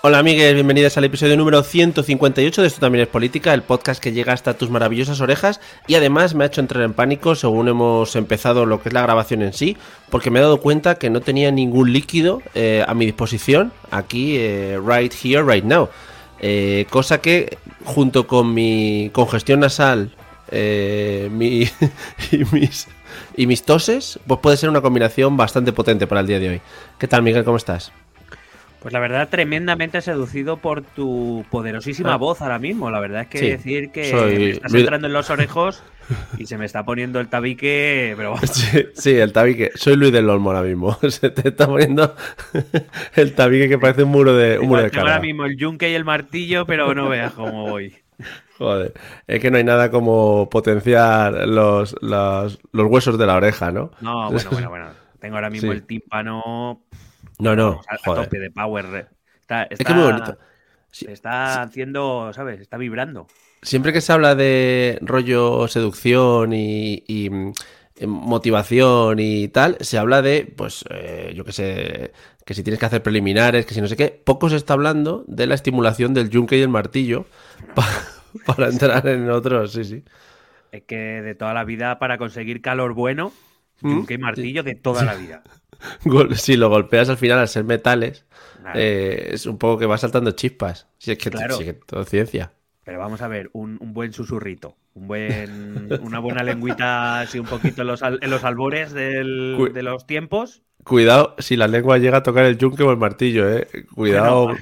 Hola amigues, bienvenidos al episodio número 158 de Esto también es política, el podcast que llega hasta tus maravillosas orejas y además me ha hecho entrar en pánico según hemos empezado lo que es la grabación en sí, porque me he dado cuenta que no tenía ningún líquido eh, a mi disposición aquí, eh, right here, right now. Eh, cosa que junto con mi congestión nasal mi, y, mis, y mis toses, pues puede ser una combinación bastante potente para el día de hoy. ¿Qué tal Miguel? ¿Cómo estás? Pues la verdad, tremendamente seducido por tu poderosísima ah. voz ahora mismo. La verdad es que decir que me estás entrando en los orejos y se me está poniendo el tabique, pero sí, el tabique. Soy Luis del Olmo ahora mismo. Se te está poniendo el tabique que parece un muro de un muro de Ahora mismo el yunque y el martillo, pero no veas cómo voy. Joder, es que no hay nada como potenciar los, los, huesos de la oreja, ¿no? No, bueno, bueno, bueno. Tengo ahora mismo el tímpano no, no. A, tope de power. Está, es que muy bonito. está haciendo, ¿sabes? Está vibrando. Siempre que se habla de rollo seducción y, mm, motivación y tal, se habla de, pues, eh, yo qué sé, que si tienes que hacer preliminares, que si no sé qué. Poco se está hablando de la estimulación del yunque y el martillo para entrar en otros, sí, sí. Es que de toda la vida, para conseguir calor bueno, ¿Mm? yunque y martillo de toda la vida. si lo golpeas al final al ser metales, eh, es un poco que va saltando chispas. Si es que, claro. todo ciencia. Pero vamos a ver, un, buen susurrito, un buen, una buena lengüita así un poquito en los, en los albores de los tiempos. Cuidado si la lengua llega a tocar el yunque o el martillo, eh. Cuidado.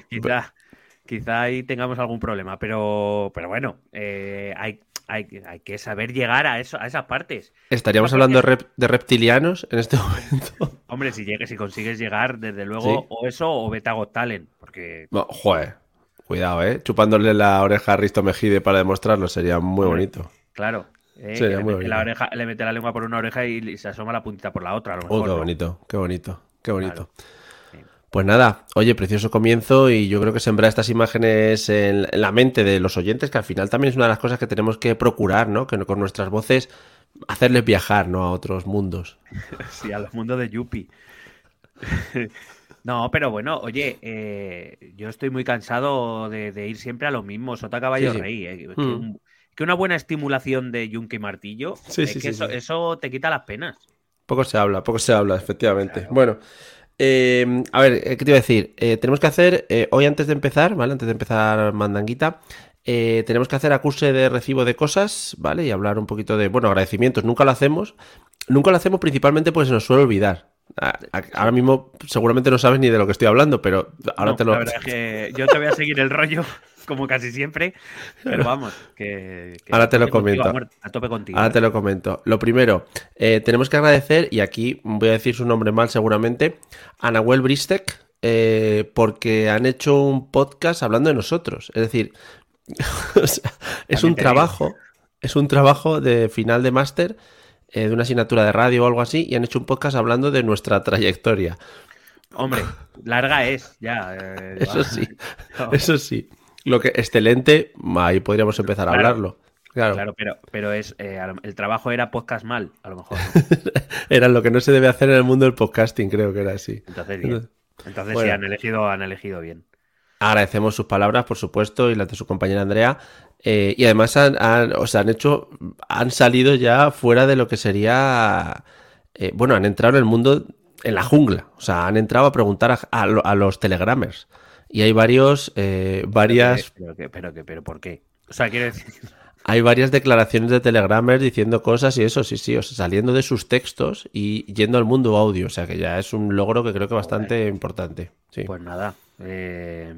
quizá, ahí tengamos algún problema, pero, pero bueno, eh, hay, hay, que saber llegar a eso, a esas partes. ¿Estaríamos hablando de, reptilianos en este momento? Hombre, si llegues, si consigues llegar, desde luego, o eso, o Beta Got Talent, porque. joder, cuidado, eh. Chupándole la oreja a Risto Mejide para demostrarlo sería muy bonito. Claro. Eh, sería le, muy La oreja, le mete la lengua por una oreja y, se asoma la puntita por la otra. oh, qué bonito, qué bonito, qué bonito. Pues nada, oye, precioso comienzo y yo creo que sembrar estas imágenes en, la mente de los oyentes, que al final también es una de las cosas que tenemos que procurar, ¿no? Que con nuestras voces hacerles viajar, ¿no? A otros mundos. Sí, a los mundos de Yuppie. No, pero bueno, oye, eh, yo estoy muy cansado de, ir siempre a lo mismo, sota caballo rey. Eh, mm. que, una buena estimulación de yunque y martillo, sí, sí, que eso, eso, te quita las penas. Poco se habla, poco se habla, efectivamente. Bueno, eh, a ver, ¿qué te iba a decir? Eh, tenemos que hacer, eh, hoy antes de empezar, ¿vale? Antes de empezar mandanguita, tenemos que hacer acuse de recibo de cosas, ¿vale? Y hablar un poquito de, bueno, agradecimientos. Nunca lo hacemos. Nunca lo hacemos principalmente porque se nos suele olvidar. Ahora mismo seguramente no sabes ni de lo que estoy hablando, pero ahora te lo... La verdad es que yo te voy a seguir el rollo como casi siempre. Pero vamos, que. Ahora te lo comento. a, tope contigo. Ahora te lo comento. Lo primero, eh, tenemos que agradecer, y aquí voy a decir su nombre mal seguramente, a Nahuel Bristek, eh, porque han hecho un podcast hablando de nosotros. Es decir, es un trabajo. Es un trabajo de final de máster eh, de una asignatura de radio o algo así y han hecho un podcast hablando de nuestra trayectoria. Hombre, larga es, ya. eso sí, eso sí. Lo que excelente, ahí podríamos empezar a hablarlo. Claro. pero, pero es eh, el trabajo era podcast mal, a lo mejor. era lo que no se debe hacer en el mundo del podcasting, creo que era así. Entonces, bien. Entonces sí, han elegido, han elegido bien. Agradecemos sus palabras, por supuesto, y las de su compañera Andrea. Eh, y además han, o sea, han hecho, han salido ya fuera de lo que sería, eh, bueno, han entrado en el mundo, en la jungla. O sea, han entrado a preguntar a, a los telegramers. Y hay varios, eh, varias... Pero, pero, pero, pero, ¿por qué? O sea, decir... Hay varias declaraciones de telegramers diciendo cosas y eso, sí, sí, o sea, saliendo de sus textos y yendo al mundo audio. O sea, que ya es un logro que creo que bastante importante. Sí. Pues nada, eh,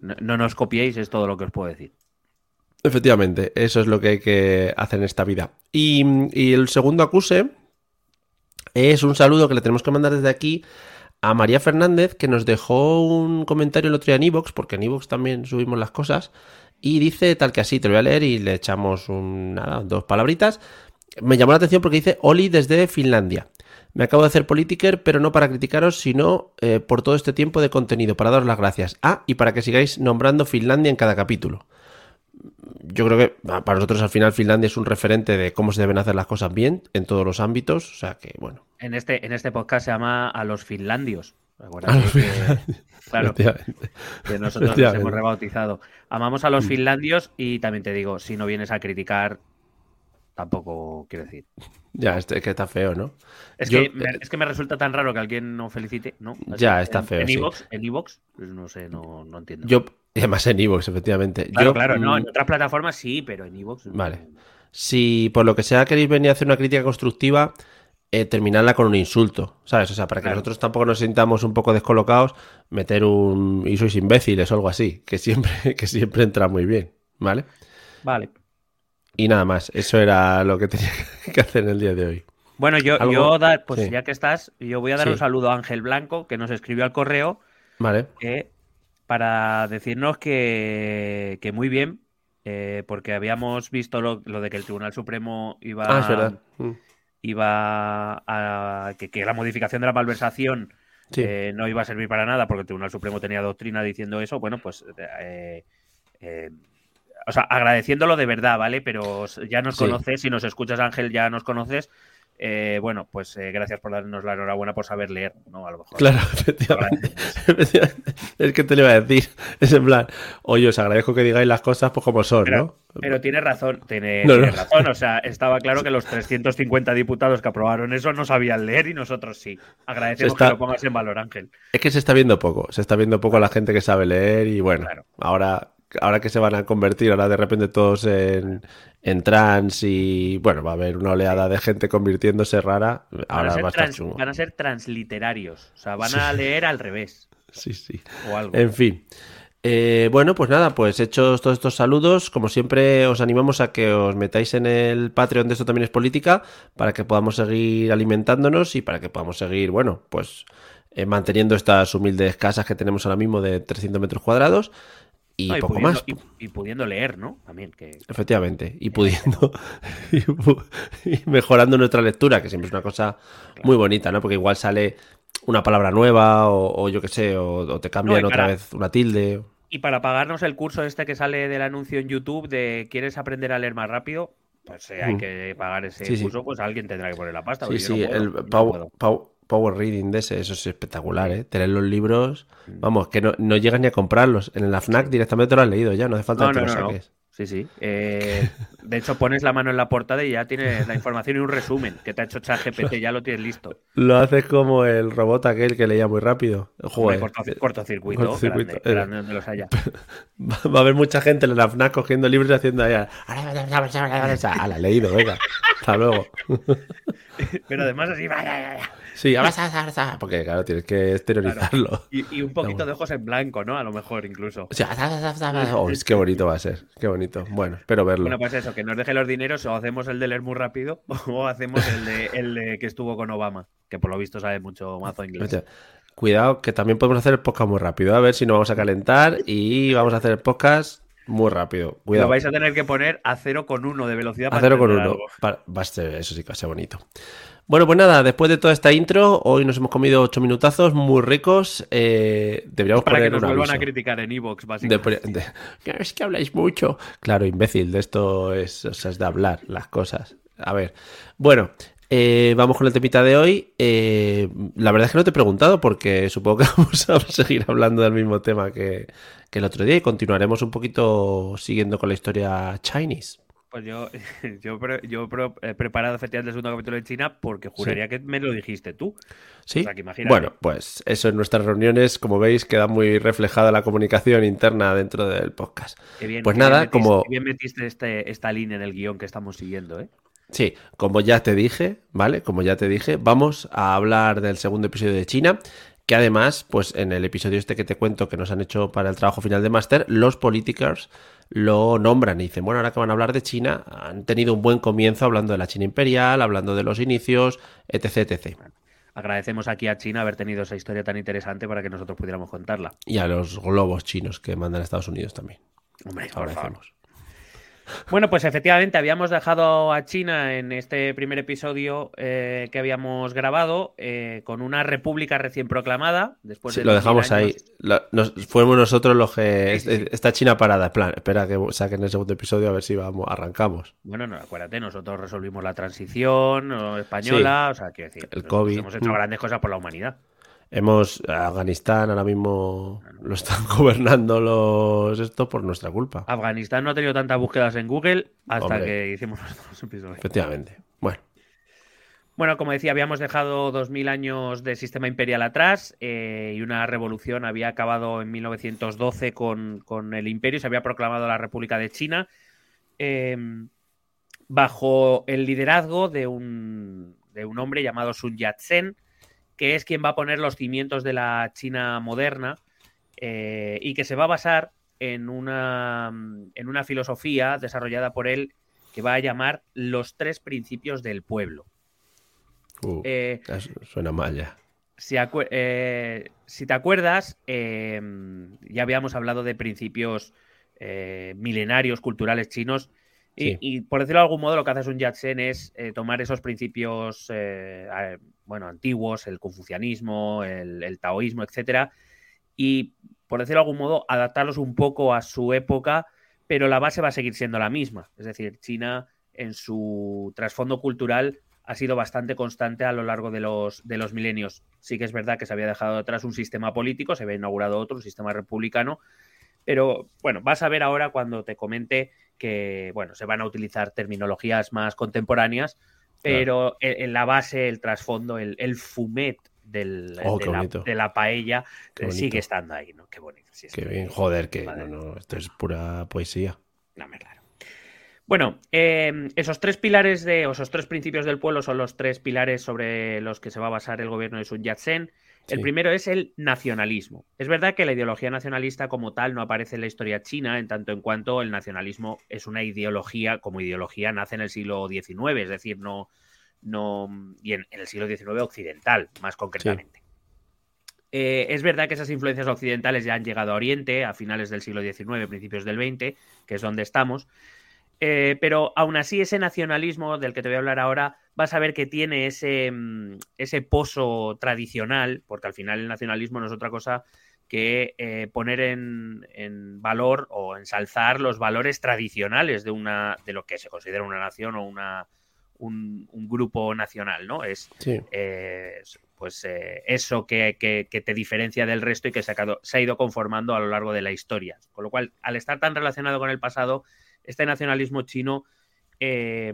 no, nos copiéis, es todo lo que os puedo decir. Efectivamente, eso es lo que hay que hacer en esta vida. Y, y el segundo acuse es un saludo que le tenemos que mandar desde aquí a María Fernández, que nos dejó un comentario el otro día en Evox, porque en Evox también subimos las cosas, y dice tal que así, te lo voy a leer y le echamos un, nada, dos palabritas. Me llamó la atención porque dice Oli desde Finlandia. Me acabo de hacer politiker, pero no para criticaros, sino eh, por todo este tiempo de contenido, para daros las gracias. Ah, y para que sigáis nombrando Finlandia en cada capítulo. Yo creo que para nosotros al final Finlandia es un referente de cómo se deben hacer las cosas bien en todos los ámbitos. O sea que, bueno. En este, en este podcast se llama A los Finlandios. claro, que nosotros nos hemos rebautizado. Amamos a los mm. finlandios y también te digo, si no vienes a criticar, tampoco quiero decir. Ya, es que está feo, ¿no? Es, que, me, es que me resulta tan raro que alguien no felicite, ¿no? ya, está feo. En Evox, en Evox, pues no sé, no, no, entiendo. Yo, además en Evox, efectivamente. Claro, claro, no, en mm, otras plataformas sí, pero en Evox. Vale. Si por lo que sea queréis venir a hacer una crítica constructiva, eh, terminarla con un insulto, ¿sabes? O sea, para que nosotros tampoco nos sintamos un poco descolocados, meter un y sois imbéciles o algo así, que siempre, que siempre entra muy bien, ¿vale? Vale. Y nada más, eso era lo que tenía que hacer en el día de hoy. Bueno, yo, yo pues ya que estás, yo voy a dar un saludo a Ángel Blanco, que nos escribió al correo. Vale. Eh, para decirnos que, que muy bien, eh, porque habíamos visto lo, de que el Tribunal Supremo iba ah, es verdad. Mm iba a que, la modificación de la malversación eh, no iba a servir para nada porque el Tribunal Supremo tenía doctrina diciendo eso, bueno, pues eh, eh, o sea, agradeciéndolo de verdad, ¿vale? Pero ya nos conoces, si nos escuchas Ángel, ya nos conoces eh, bueno, pues eh, gracias por darnos la enhorabuena por saber leer, ¿no? A lo mejor. Claro, efectivamente. es que te lo iba a decir. Es en plan, oye, os agradezco que digáis las cosas pues como son, ¿no? Pero tiene razón, tiene, razón. O sea, estaba claro que los 350 diputados que aprobaron eso no sabían leer y nosotros sí. Agradecemos que lo pongas en valor, Ángel. Es que se está viendo poco, se está viendo poco a la gente que sabe leer y bueno, ahora ahora que se van a convertir, ahora de repente todos en, en trans y bueno, va a haber una oleada de gente convirtiéndose rara. Ahora van, a ser van a ser transliterarios, o sea, van a leer al revés. Sí, sí. O algo. En fin. Eh, bueno, pues nada, pues hechos todos estos saludos, como siempre os animamos a que os metáis en el Patreon de esto también es política, para que podamos seguir alimentándonos y para que podamos seguir, bueno, pues eh, manteniendo estas humildes casas que tenemos ahora mismo de 300 metros cuadrados y, poco más. Y, pudiendo leer, ¿no? También. Que... Efectivamente, y pudiendo. y, mejorando nuestra lectura, que siempre es una cosa muy bonita, ¿no? Porque igual sale una palabra nueva, o, yo qué sé, o, te cambian otra vez una tilde. Y para pagarnos el curso este que sale del anuncio en YouTube de ¿quieres aprender a leer más rápido? Pues eh, hay mm. que pagar ese curso, pues alguien tendrá que poner la pasta. Sí, sí, el power reading de ese, eso es espectacular, ¿eh? Tener los libros, vamos, que no, no llegas ni a comprarlos. En la FNAC directamente te lo has leído ya, no hace falta que te lo saques. Sí, sí. Eh, de hecho, pones la mano en la portada y ya tienes la información y un resumen que te ha hecho ChatGPT, ya lo tienes listo. Lo haces como el robot aquel que leía muy rápido. Joder. cortocircuito, cortocircuito grande, donde los haya. Va a haber mucha gente en la FNAC cogiendo libros y haciendo allá. Ah, la leído, venga. Hasta luego. Pero además así, Sí, porque claro, tienes que exteriorizarlo. Y, un poquito de ojos en blanco, ¿no? A lo mejor incluso. Oh, es que bonito va a ser, qué bonito. Bueno, espero verlo. Bueno, pues eso, que nos deje los dineros o hacemos el de leer muy rápido o hacemos el de, el que estuvo con Obama, que por lo visto sabe mucho mazo inglés. Cuidado, que también podemos hacer el podcast muy rápido. A ver si nos vamos a calentar y vamos a hacer el podcast muy rápido. Cuidado. Lo vais a tener que poner a 0,1 de velocidad. A 0,1. Va a ser, eso sí que va a ser bonito. Bueno, pues nada, después de toda esta intro, hoy nos hemos comido ocho minutazos muy ricos. Eh, deberíamos Para que nos vuelvan a criticar en Evox, básicamente. es que habláis mucho. Claro, imbécil, de esto es, de hablar las cosas. A ver, bueno, eh, vamos con el temita de hoy. Eh, la verdad es que no te he preguntado porque supongo que vamos a seguir hablando del mismo tema que, que el otro día y continuaremos un poquito siguiendo con la historia Chinese. Pues yo, yo, yo he preparado efectivamente el segundo capítulo de China porque juraría que me lo dijiste tú. Sí. bueno, pues eso en nuestras reuniones, como veis, queda muy reflejada la comunicación interna dentro del podcast. pues nada, como. bien metiste este, esta línea en el guion que estamos siguiendo, ¿eh? Sí, como ya te dije, ¿vale? Como ya te dije, vamos a hablar del segundo episodio de China que además, pues en el episodio este que te cuento que nos han hecho para el trabajo final de máster, los politikers lo nombran y dicen, bueno, ahora que van a hablar de China, han tenido un buen comienzo hablando de la China imperial, hablando de los inicios, etc, etc. Agradecemos aquí a China haber tenido esa historia tan interesante para que nosotros pudiéramos contarla. Y a los globos chinos que mandan a Estados Unidos también. Hombre, agradecemos. Bueno, pues efectivamente habíamos dejado a China en este primer episodio eh, que habíamos grabado eh, con una república recién proclamada. Después lo dejamos ahí. fuimos nosotros los que. Está China parada. plan, espera que saquen el segundo episodio a ver si vamos, arrancamos. Bueno, no, acuérdate, nosotros resolvimos la transición española. O sea, quiero decir, el COVID. hemos hecho grandes cosas por la humanidad. Hemos Afganistán ahora mismo lo están gobernando los esto por nuestra culpa. Afganistán no ha tenido tantas búsquedas en Google hasta que hicimos los episodios. Efectivamente. Bueno. Bueno, como decía, habíamos dejado 2000 años de sistema imperial atrás eh, y una revolución había acabado en 1912 con, el imperio, se había proclamado la República de China em, bajo el liderazgo de un, de un hombre llamado Sun Yat-sen, que es quien va a poner los cimientos de la China moderna eh, y que se va a basar en una, en una filosofía desarrollada por él que va a llamar los tres principios del pueblo. Uh, eh, suena mal ya. Si, eh, te acuerdas, ya habíamos hablado de principios milenarios culturales chinos y, por decirlo de algún modo, lo que hace un Yatsen es tomar esos principios bueno, antiguos, el confucianismo, el, taoísmo, etcétera, y por decirlo de algún modo, adaptarlos un poco a su época, pero la base va a seguir siendo la misma. Es decir, China en su trasfondo cultural ha sido bastante constante a lo largo de los, de los milenios. Sí que es verdad que se había dejado atrás un sistema político, se había inaugurado otro, un sistema republicano, pero bueno, vas a ver ahora cuando te comente que bueno, se van a utilizar terminologías más contemporáneas pero en, la base, el trasfondo, el, fumet del, oh, de, la, paella eh, sigue estando ahí, ¿no? Qué bonito. qué bien, joder, que no, esto es pura poesía. No, me. Bueno, em, esos tres pilares de, o esos tres principios del pueblo son los tres pilares sobre los que se va a basar el gobierno de Sun Yat-sen. El primero es el nacionalismo. Es verdad que la ideología nacionalista como tal no aparece en la historia china, en tanto en cuanto el nacionalismo es una ideología, como ideología nace en el siglo XIX, es decir, no, no y en, el siglo XIX occidental, más concretamente. Eh, es verdad que esas influencias occidentales ya han llegado a Oriente a finales del siglo XIX, principios del XX, que es donde estamos, eh, pero aún así ese nacionalismo del que te voy a hablar ahora vas a ver que tiene ese, mm, ese pozo tradicional, porque al final el nacionalismo no es otra cosa que eh, poner en, valor o ensalzar los valores tradicionales de una de lo que se considera una nación o una un, grupo nacional, ¿no? Es eh, pues eso que, que, te diferencia del resto y que se ha ido conformando a lo largo de la historia. Con lo cual, al estar tan relacionado con el pasado, este nacionalismo chino eh,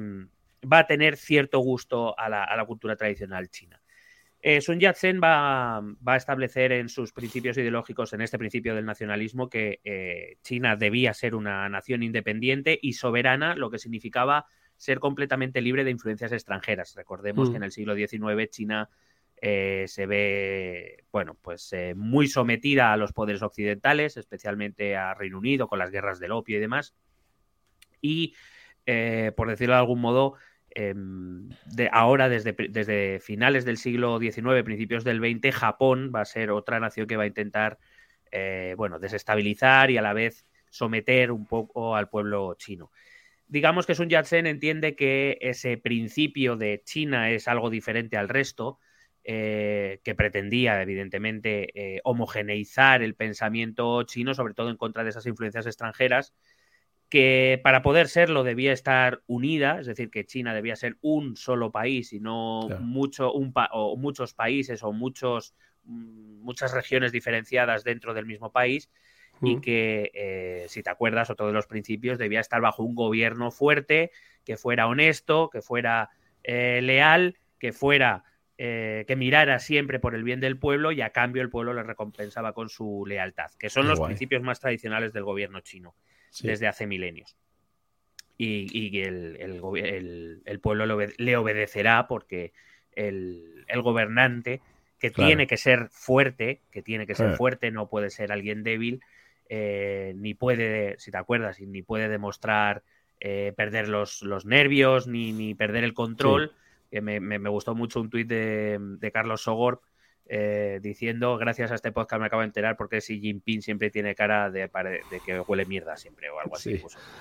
va a tener cierto gusto a la, cultura tradicional china. Eh, Sun Yat-sen va, a establecer en sus principios ideológicos, en este principio del nacionalismo, que eh, China debía ser una nación independiente y soberana, lo que significaba ser completamente libre de influencias extranjeras. Recordemos que mm. en el siglo XIX China se ve, bueno, pues muy sometida a los poderes occidentales, especialmente a Reino Unido con las guerras del opio y demás y, eh, por decirlo de algún modo, em, de ahora, desde, finales del siglo XIX, principios del XX, Japón va a ser otra nación que va a intentar, eh, bueno, desestabilizar y a la vez someter un poco al pueblo chino. Digamos que Sun Yat-sen entiende que ese principio de China es algo diferente al resto, eh, que pretendía, evidentemente, homogeneizar el pensamiento chino, sobre todo en contra de esas influencias extranjeras, que para poder serlo debía estar unida, es decir, que China debía ser un solo país y no mucho, un o muchos países o muchos, mm, muchas regiones diferenciadas dentro del mismo país. y que, eh, si te acuerdas, otro de los principios debía estar bajo un gobierno fuerte, que fuera honesto, que fuera eh, leal, que fuera eh, que mirara siempre por el bien del pueblo y a cambio el pueblo le recompensaba con su lealtad, que son los principios más tradicionales del gobierno chino desde hace milenios. Y, el, pueblo le, obedecerá porque el, gobernante, que tiene que ser fuerte, que tiene que ser eh. fuerte, no puede ser alguien débil, eh, ni puede, si te acuerdas, ni puede demostrar perder los, nervios, ni, ni perder el control me, gustó mucho un tuit de, Carlos Sogor eh, diciendo, gracias a este podcast me acabo de enterar porque Xi Jinping siempre tiene cara de, que huele mierda siempre o algo así.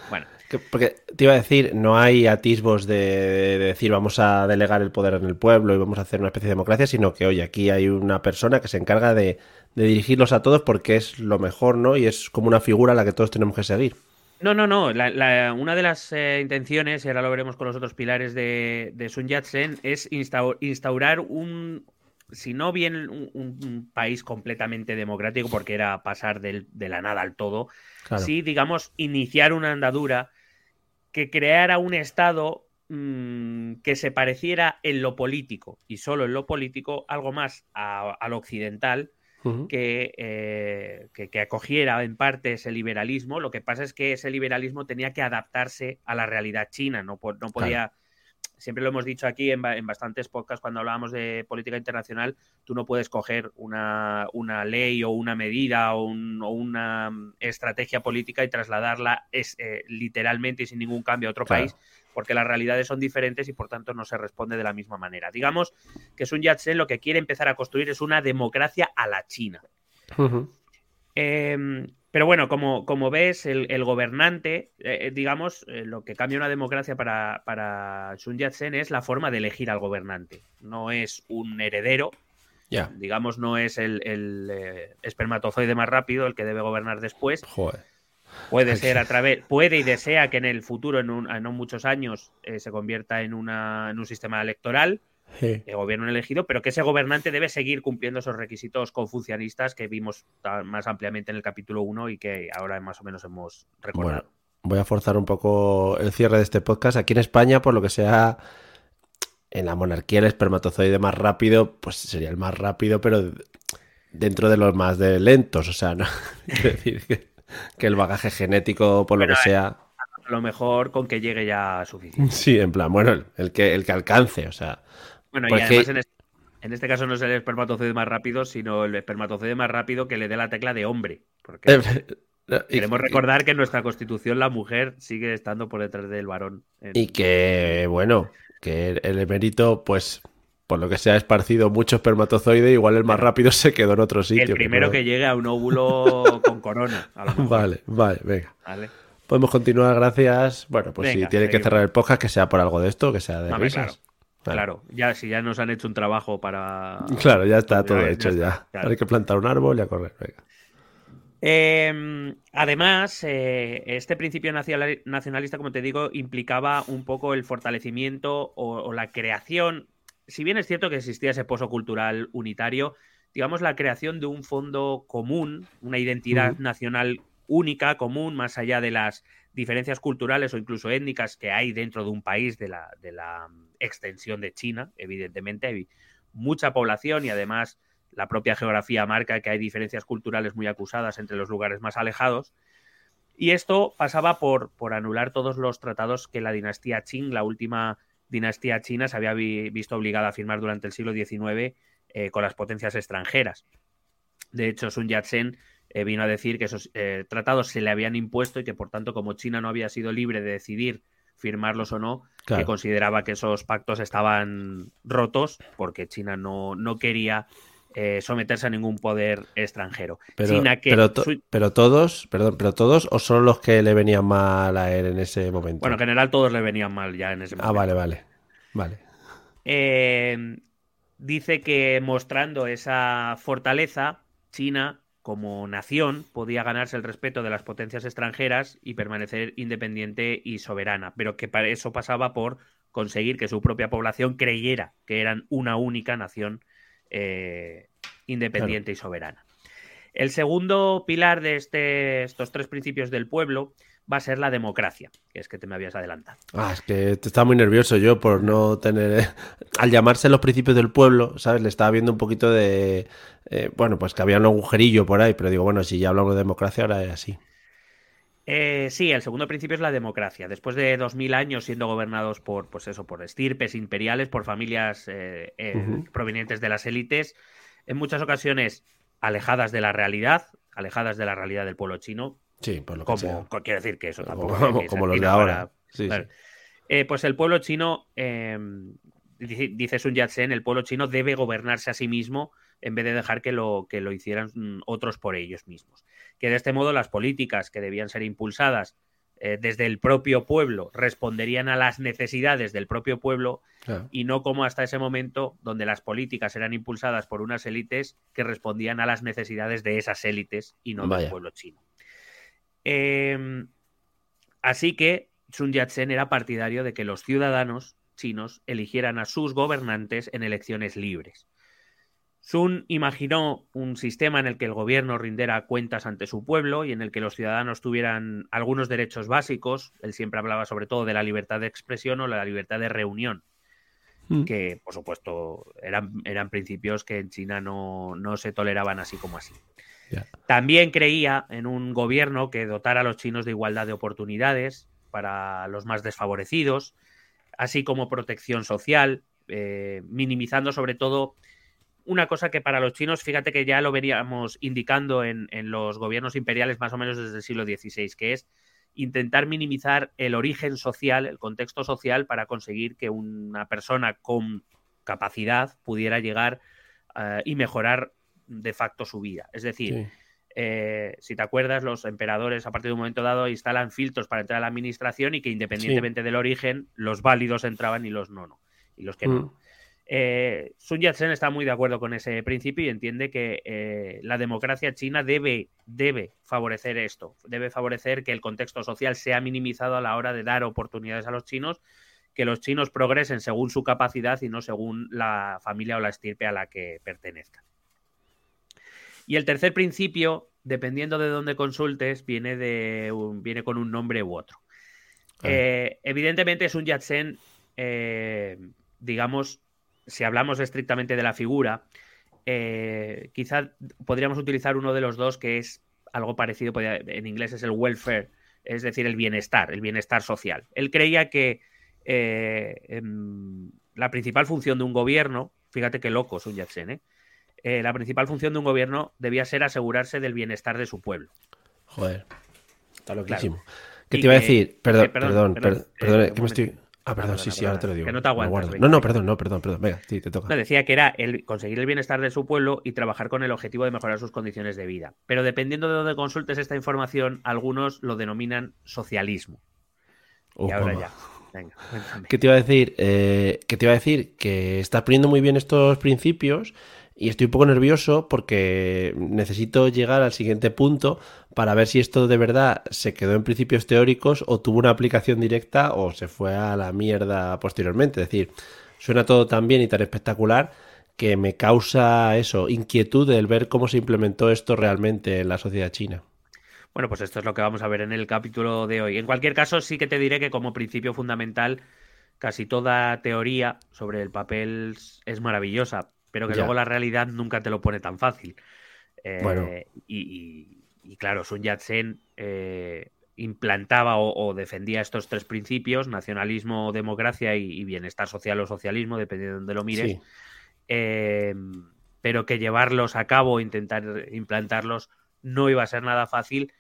Bueno. Porque te iba a decir, no hay atisbos de, decir vamos a delegar el poder en el pueblo y vamos a hacer una especie de democracia, sino que, oye, aquí hay una persona que se encarga de, de dirigirlos a todos porque es lo mejor, ¿no? Y es como una figura a la que todos tenemos que seguir. No, no, no. una de las eh, intenciones, y ahora lo veremos con los otros pilares de, Sun Yat-sen, es instaurar un, si no bien un, país completamente democrático, porque era pasar de la nada al todo, sí, digamos, iniciar una andadura que creara un Estado mm, que se pareciera en lo político, y solo en lo político, algo más al occidental, eh, que, que, acogiera en parte ese liberalismo. Lo que pasa es que ese liberalismo tenía que adaptarse a la realidad china, no, no podía... Siempre lo hemos dicho aquí en, bastantes podcasts cuando hablábamos de política internacional, tú no puedes coger una, ley o una medida o, una estrategia política y trasladarla es, eh, literalmente y sin ningún cambio a otro país, porque las realidades son diferentes y por tanto no se responde de la misma manera. Digamos que Sun Yat-sen lo que quiere empezar a construir es una democracia a la China. Pero bueno, como, como ves, el, gobernante, eh, eh, digamos, eh, lo que cambia una democracia para, para Sun Yat-sen es la forma de elegir al gobernante. No es un heredero, digamos, no es el, el espermatozoide más rápido el que debe gobernar después. Joder Puede ser a través, puede y desea que en el futuro, en, no muchos años, se convierta en, una, un sistema electoral de gobierno elegido, pero que ese gobernante debe seguir cumpliendo esos requisitos confucianistas que vimos más ampliamente en el capítulo 1 y que ahora más o menos hemos recordado. voy a forzar un poco el cierre de este podcast. Aquí en España, por lo que sea, en la monarquía el espermatozoide más rápido, pues sería el más rápido, pero dentro de los más de lentos. O sea, no quiero decir que que el bagaje genético, por lo que sea. A lo mejor con que llegue ya suficiente. Sí, en plan, bueno, el, que, el que alcance, o sea. Bueno, y además en, este, caso no es el espermatozoide más rápido, sino el espermatozoide más rápido que le dé la tecla de hombre. Porque queremos recordar que en nuestra constitución la mujer sigue estando por detrás del varón. Y que, bueno, que el emérito, pues por lo que se ha esparcido mucho espermatozoide, igual el más rápido se quedó en otro sitio. El primero que, llegue a un óvulo con corona. vale, vale, venga. Podemos continuar, gracias. Bueno, pues si tiene que cerrar el podcast, que sea por algo de esto, que sea de risas. Claro. Ya si ya nos han hecho un trabajo para. Claro, ya está todo hecho ya. Hay que plantar un árbol y a correr, venga. Em, además, eh, este principio nacionalista, como te digo, implicaba un poco el fortalecimiento o la creación si bien es cierto que existía ese pozo cultural unitario, digamos la creación de un fondo común, una identidad nacional única, común, más allá de las diferencias culturales o incluso étnicas que hay dentro de un país de la, de la mm, extensión de China, evidentemente hay mucha población y además la propia geografía marca que hay diferencias culturales muy acusadas entre los lugares más alejados. Y esto pasaba por, por anular todos los tratados que la dinastía Qing, la última dinastía china se había visto obligada a firmar durante el siglo XIX eh, con las potencias extranjeras. De hecho, Sun Yat-sen eh, vino a decir que esos eh, tratados se le habían impuesto y que, por tanto, como China no había sido libre de decidir firmarlos o no, que consideraba que esos pactos estaban rotos porque China no, no quería someterse a ningún poder extranjero. Pero, pero, todos, perdón, pero todos o solo los que le venían mal a él en ese momento. Bueno, en general todos le venían mal ya en ese ah, momento. Ah, vale, vale, vale. Eh, dice que mostrando esa fortaleza, China como nación podía ganarse el respeto de las potencias extranjeras y permanecer independiente y soberana, pero que para eso pasaba por conseguir que su propia población creyera que eran una única nación eh, independiente y soberana. El segundo pilar de este, estos tres principios del pueblo va a ser la democracia, que es que te me habías adelantado. Ah, es que te estaba muy nervioso yo por no tener... Eh, al llamarse los principios del pueblo, ¿sabes? Le estaba viendo un poquito de... Eh, bueno, pues que había un agujerillo por ahí, pero digo, bueno, si ya hablamos de democracia, ahora es así. Eh, sí, el segundo principio es la democracia. Después de dos mil años siendo gobernados por, pues eso, por estirpes imperiales, por familias provenientes de las élites, en muchas ocasiones alejadas de la realidad, alejadas de la realidad del pueblo chino, Sí, por lo que como, Quiero decir que eso tampoco. Como, los de ahora. Eh, pues el pueblo chino, em, dice Sun Yat-sen, el pueblo chino debe gobernarse a sí mismo en vez de dejar que lo, que lo hicieran mm, otros por ellos mismos. Que de este modo las políticas que debían ser impulsadas eh, desde el propio pueblo responderían a las necesidades del propio pueblo y no como hasta ese momento donde las políticas eran impulsadas por unas élites que respondían a las necesidades de esas élites y no del pueblo chino. Em, así que Sun Yat-sen era partidario de que los ciudadanos chinos eligieran a sus gobernantes en elecciones libres. Sun imaginó un sistema en el que el gobierno rindiera cuentas ante su pueblo y en el que los ciudadanos tuvieran algunos derechos básicos. Él siempre hablaba sobre todo de la libertad de expresión o la libertad de reunión, hmm. que por supuesto eran, eran principios que en China no, no se toleraban así como así. También creía en un gobierno que dotara a los chinos de igualdad de oportunidades para los más desfavorecidos, así como protección social, eh, minimizando sobre todo una cosa que para los chinos, fíjate que ya lo veríamos indicando en, los gobiernos imperiales más o menos desde el siglo XVI, que es intentar minimizar el origen social, el contexto social, para conseguir que una persona con capacidad pudiera llegar eh, y mejorar de facto su vida. Es decir, eh, si te acuerdas, los emperadores a partir de un momento dado instalan filtros para entrar a la administración y que independientemente del origen, los válidos entraban y los no, no. Y los que no. Mm. Eh, Sun Yat-sen está muy de acuerdo con ese principio y entiende que eh, la democracia china debe, debe favorecer esto, debe favorecer que el contexto social sea minimizado a la hora de dar oportunidades a los chinos, que los chinos progresen según su capacidad y no según la familia o la estirpe a la que pertenezcan. Y el tercer principio, dependiendo de dónde consultes, viene, de viene con un nombre u otro. Eh, evidentemente es un Yatsen, eh, digamos, si hablamos estrictamente de la figura, eh, quizá podríamos utilizar uno de los dos que es algo parecido, en inglés es el welfare, es decir, el bienestar, el bienestar social. Él creía que em, la principal función de un gobierno, fíjate qué loco es un Yatsen, ¿eh? Eh, la principal función de un gobierno debía ser asegurarse del bienestar de su pueblo. Joder, está loquísimo. ¿Qué te iba a decir? Perdón, perdón, perdón, perdón, que me estoy... Ah, perdón, sí, sí, ahora te lo digo. Que no te aguantas. No, no, perdón, no, perdón, perdón. Venga, sí, te toca. Me decía que era el conseguir el bienestar de su pueblo y trabajar con el objetivo de mejorar sus condiciones de vida. Pero dependiendo de dónde consultes esta información, algunos lo denominan socialismo. y ahora ya. Venga, ¿Qué te iba a decir? Eh, ¿Qué te iba a decir? Que estás poniendo muy bien estos principios y estoy un poco nervioso porque necesito llegar al siguiente punto para ver si esto de verdad se quedó en principios teóricos o tuvo una aplicación directa o se fue a la mierda posteriormente. Es decir, suena todo tan bien y tan espectacular que me causa eso, inquietud el ver cómo se implementó esto realmente en la sociedad china. Bueno, pues esto es lo que vamos a ver en el capítulo de hoy. En cualquier caso, sí que te diré que como principio fundamental, casi toda teoría sobre el papel es maravillosa, pero que luego la realidad nunca te lo pone tan fácil. Eh, y, claro, Sun Yat-sen eh, implantaba o, defendía estos tres principios, nacionalismo, democracia y, bienestar social o socialismo, dependiendo de dónde lo mires, eh, pero que llevarlos a cabo, intentar implantarlos, no iba a ser nada fácil.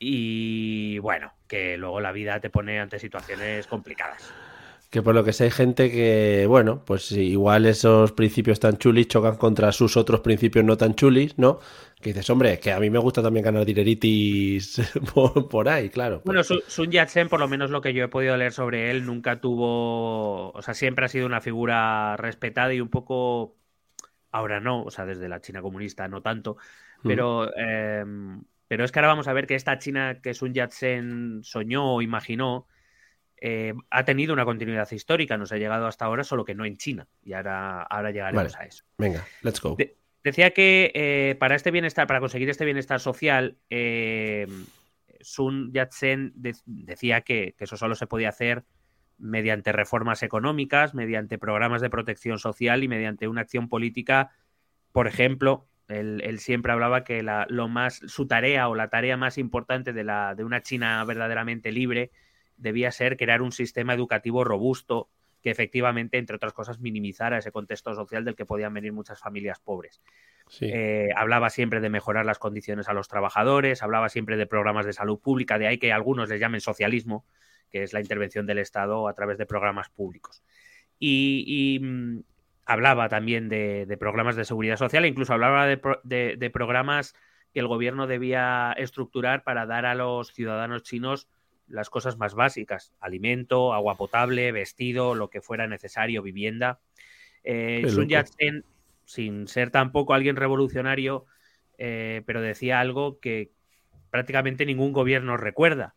Y bueno, que luego la vida te pone ante situaciones complicadas. Que por lo que sé hay gente que, bueno, pues igual esos principios tan chulis chocan contra sus otros principios no tan chulis, ¿no? Que dices, hombre, que a mí me gusta también ganar dineritis por, ahí, claro. Bueno, Sun Yat-sen, por lo menos lo que yo he podido leer sobre él, nunca tuvo, o sea, siempre ha sido una figura respetada y un poco, ahora no, o sea, desde la China comunista no tanto, mm. pero, em, pero es que ahora vamos a ver que esta China que Sun Yat-sen soñó o imaginó, eh, ha tenido una continuidad histórica, nos ha llegado hasta ahora, solo que no en China. Y ahora, ahora llegaremos a eso. Venga, let's go. Decía que eh, para este bienestar, para conseguir este bienestar social, eh, Sun Yat-sen decía que, eso solo se podía hacer mediante reformas económicas, mediante programas de protección social y mediante una acción política. Por ejemplo, él, siempre hablaba que lo más, su tarea o la tarea más importante de, la, de una China verdaderamente libre debía ser crear un sistema educativo robusto que efectivamente, entre otras cosas, minimizara ese contexto social del que podían venir muchas familias pobres. Eh, hablaba siempre de mejorar las condiciones a los trabajadores, hablaba siempre de programas de salud pública, de ahí que algunos les llamen socialismo, que es la intervención del Estado a través de programas públicos. Y, mm, hablaba también de, programas de seguridad social, e incluso hablaba de, de programas que el gobierno debía estructurar para dar a los ciudadanos chinos las cosas más básicas, alimento, agua potable, vestido, lo que fuera necesario, vivienda. Eh, Sun Yat-sen, sin ser tampoco alguien revolucionario, eh, pero decía algo que prácticamente ningún gobierno recuerda.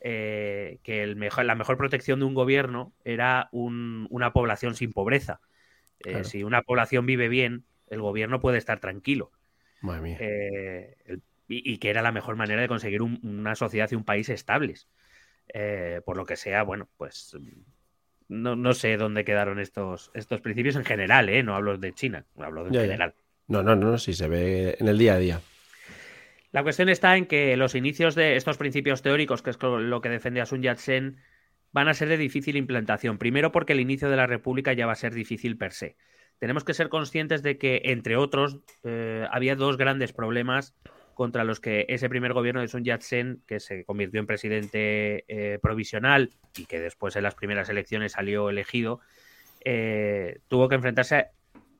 Eh, que el mejor, la mejor protección de un gobierno era una población sin pobreza. Si una población vive bien, el gobierno puede estar tranquilo. Madre mía y, que era la mejor manera de conseguir una sociedad y un país estables. Eh, por lo que sea, bueno, pues no, sé dónde quedaron estos, estos principios en general, ¿eh? No hablo de China, hablo de general. No, no, no, sí se ve en el día a día. La cuestión está en que los inicios de estos principios teóricos, que es lo que defende Sun Yat-sen, van a ser de difícil implantación. Primero porque el inicio de la República ya va a ser difícil per se. Tenemos que ser conscientes de que, entre otros, eh, había dos grandes problemas contra los que ese primer gobierno de Sun Yat-sen, que se convirtió en presidente eh, provisional y que después en las primeras elecciones salió elegido, eh, tuvo que enfrentarse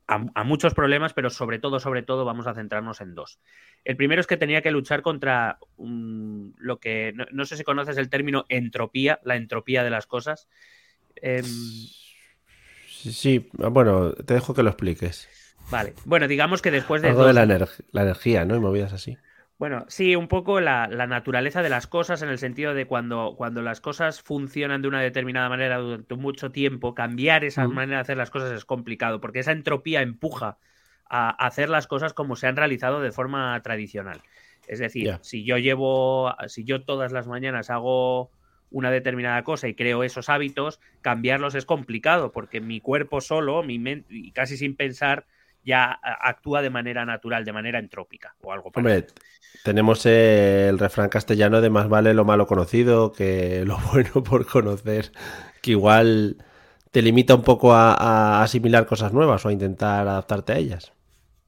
a, muchos problemas, pero sobre todo, sobre todo, vamos a centrarnos en dos. El primero es que tenía que luchar contra lo que, no, sé si conoces el término entropía, la entropía de las cosas. Em, sí, bueno, te dejo que lo expliques. Vale, bueno, digamos que después de... Algo de la, la, energía, ¿no? Y movidas así. Bueno, sí, un poco la, naturaleza de las cosas en el sentido de cuando, cuando las cosas funcionan de una determinada manera durante mucho tiempo, cambiar esa manera de hacer las cosas es complicado, porque esa entropía empuja a hacer las cosas como se han realizado de forma tradicional. Es decir, si yo llevo, si yo todas las mañanas hago una determinada cosa y creo esos hábitos, cambiarlos es complicado, porque mi cuerpo solo, mi mente, y casi sin pensar, ya actúa de manera natural, de manera entrópica o algo Hombre, tenemos el refrán castellano de más vale lo malo conocido que lo bueno por conocer, que igual te limita un poco a, asimilar cosas nuevas o a intentar adaptarte a ellas.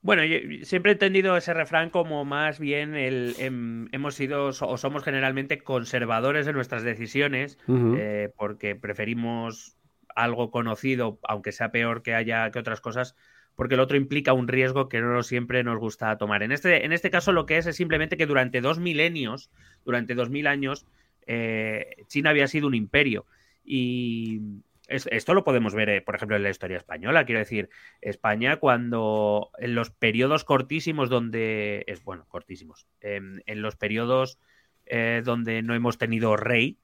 Bueno, yo siempre he entendido ese refrán como más bien el em, hemos sido o somos generalmente conservadores de nuestras decisiones eh, porque preferimos algo conocido, aunque sea peor que haya que otras cosas, porque el otro implica un riesgo que no siempre nos gusta tomar. En este, en este caso lo que es es simplemente que durante dos milenios, durante dos mil años, eh, China había sido un imperio. Y esto lo podemos ver, eh, por ejemplo, en la historia española. Quiero decir, España cuando en los periodos cortísimos donde, es bueno, cortísimos, en los periodos eh, donde no hemos tenido rey,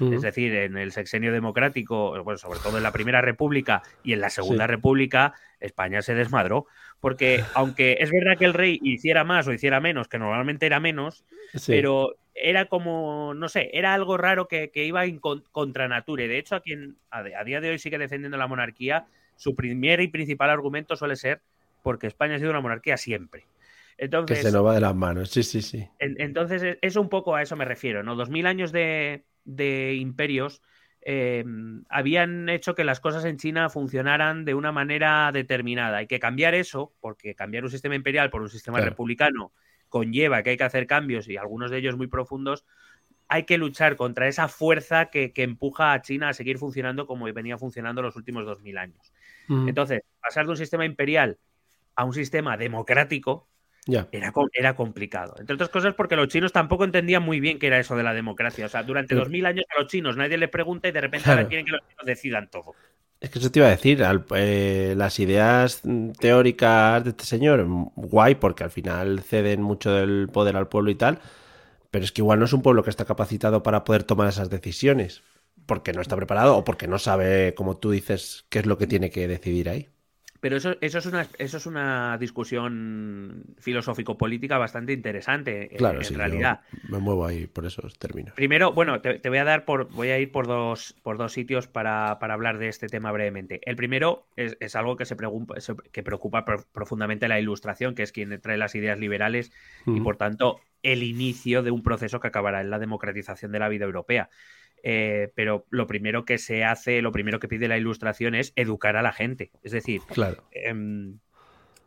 es decir, en el sexenio democrático, bueno, sobre todo en la Primera República y en la Segunda República, España se desmadró. Porque aunque es verdad que el rey hiciera más o hiciera menos, que normalmente era menos, pero era como, no sé, era algo raro que, iba en contra nature. De hecho, a quien a, día de hoy sigue defendiendo la monarquía, su primer y principal argumento suele ser porque España ha sido una monarquía siempre. Entonces, que se nos va de las manos, sí, sí, sí. entonces, e, es un poco a eso me refiero, ¿no? Dos mil años de, de imperios eh, habían hecho que las cosas en China funcionaran de una manera determinada. Hay que cambiar eso, porque cambiar un sistema imperial por un sistema republicano conlleva que hay que hacer cambios y algunos de ellos muy profundos. Hay que luchar contra esa fuerza que, empuja a China a seguir funcionando como venía funcionando los últimos dos mil años. Entonces, pasar de un sistema imperial a un sistema democrático era, era complicado. Entre otras cosas porque los chinos tampoco entendían muy bien qué era eso de la democracia. O sea, durante dos mil años a los chinos nadie les pregunta y de repente ahora quieren que los chinos decidan todo. Es que eso te iba a decir, eh, las ideas teóricas de este señor, guay, porque al final ceden mucho del poder al pueblo y tal, pero es que igual no es un pueblo que está capacitado para poder tomar esas decisiones, porque no está preparado o porque no sabe, como tú dices, qué es lo que tiene que decidir ahí. Pero eso, eso, es una, eso es una discusión filosófico-política bastante interesante, claro, en sí, realidad. Me muevo ahí por esos términos. Primero, bueno, te, voy a dar por. Voy a ir por dos, por dos sitios para, para hablar de este tema brevemente. El primero es, es algo que se preocupa, que preocupa profundamente la ilustración, que es quien trae las ideas liberales y por tanto el inicio de un proceso que acabará en la democratización de la vida europea. Eh, pero lo primero que se hace, lo primero que pide la ilustración es educar a la gente. Es decir, claro. Em,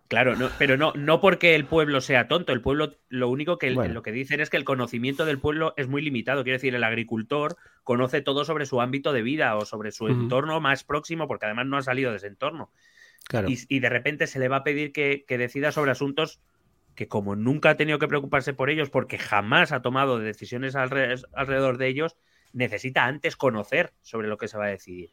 claro, no, pero no, no porque el pueblo sea tonto. El pueblo, lo único que lo que dicen es que el conocimiento del pueblo es muy limitado. Quiero decir, el agricultor conoce todo sobre su ámbito de vida o sobre su entorno más próximo, porque además no ha salido de ese entorno. Claro. Y, de repente se le va a pedir que, que decida sobre asuntos que como nunca ha tenido que preocuparse por ellos porque jamás ha tomado decisiones alrededor de ellos, necesita antes conocer sobre lo que se va a decidir.